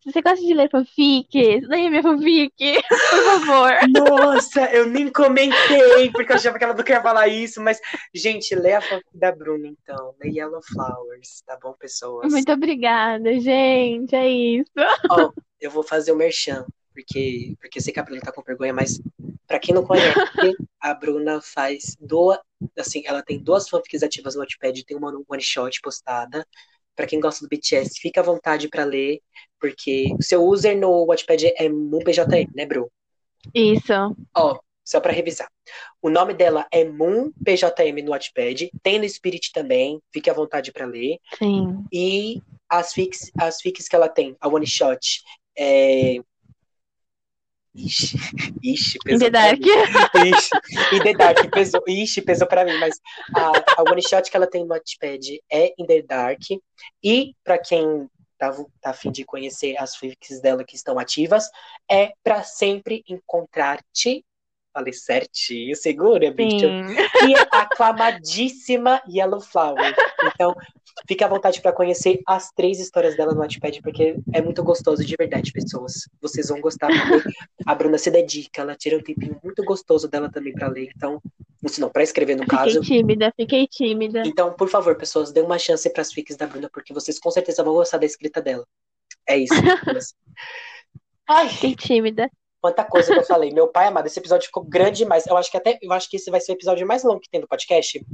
Se você gosta de ler fanfic, leia minha fanfic, por favor. Nossa, eu nem comentei, porque eu achava que ela não queria falar isso, mas, gente, lê a fanfic da Bruna, então. Lê Yellow Flowers, tá bom, pessoas? Muito obrigada, gente, é isso. Ó, eu vou fazer o merchan, porque, porque sei que a Bruna tá com vergonha, mas pra quem não conhece, a Bruna faz duas, assim, ela tem duas fanfics ativas no Wattpad, tem uma one shot postada. Pra quem gosta do BTS, fica à vontade pra ler, porque o seu user no Wattpad é MuPJM, né, Bru? Isso. Ó, só para revisar. O nome dela é Moon PJM no Wattpad. Tem no Spirit também, fique à vontade para ler. Sim. E as fics, as fics que ela tem, a One Shot, é... Ixi, ixi, pesou In the Dark. Ixi, In the Dark, pesou, ixi, pesou pra mim, mas a, a One Shot que ela tem no Wattpad é In the Dark. E pra quem tá, tá a fim de conhecer as fics dela que estão ativas, é pra sempre encontrar-te Falei certinho, segura, bicho. E a aclamadíssima Yellow Flower. Então, fique à vontade para conhecer as três histórias dela no Wattpad, porque é muito gostoso de verdade, pessoas. Vocês vão gostar, porque a Bruna se dedica, ela tira um tempinho muito gostoso dela também para ler. Então, se não, para escrever no Fiquei caso. tímida, fiquei tímida. Então, por favor, pessoas, dê uma chance para as fics da Bruna, porque vocês com certeza vão gostar da escrita dela. É isso. Ai, Fiquei tímida. Quanta coisa que eu falei. Meu pai amado, esse episódio ficou grande demais. Eu acho que até eu acho que esse vai ser o episódio mais longo que tem do podcast.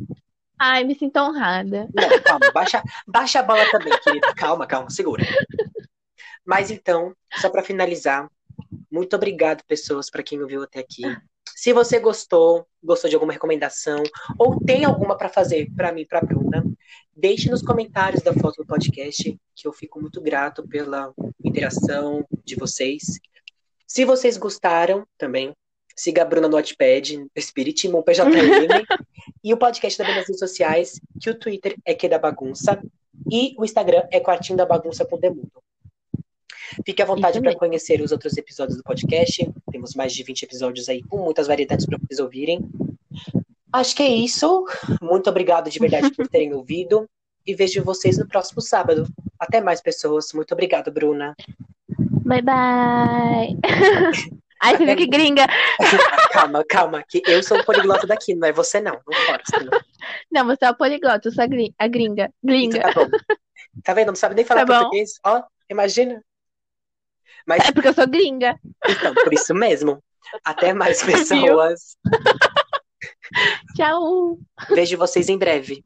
Ai, me sinto honrada. Não, calma, baixa, baixa a bola também, querida. Calma, calma, segura. Mas então, só para finalizar, muito obrigado, pessoas, para quem ouviu até aqui. Se você gostou, gostou de alguma recomendação, ou tem alguma para fazer para mim, para Bruna, deixe nos comentários da foto do podcast, que eu fico muito grato pela interação de vocês. Se vocês gostaram também, siga a Bruna no Wattpad, Espiritismo PJM, e o podcast também nas redes sociais, que o Twitter é que da bagunça, e o Instagram é Quartinho da Bagunça com Demundo. Fique à vontade para conhecer os outros episódios do podcast. Temos mais de 20 episódios aí com muitas variedades para vocês ouvirem. Acho que é isso. Muito obrigado de verdade por terem ouvido. E vejo vocês no próximo sábado. Até mais, pessoas. Muito obrigado, Bruna. Bye, bye. Ai, você viu que gringa? calma, calma, que eu sou o poliglota daqui, não é você não. Não força. Não. Não, você é o poliglota, eu sou a gri- a gringa. Gringa. Tá bom. Tá vendo? Não sabe nem falar Tá português. Ó, imagina. Mas É porque eu sou gringa. então, por isso mesmo. Até mais, pessoas. Tchau. Vejo vocês em breve.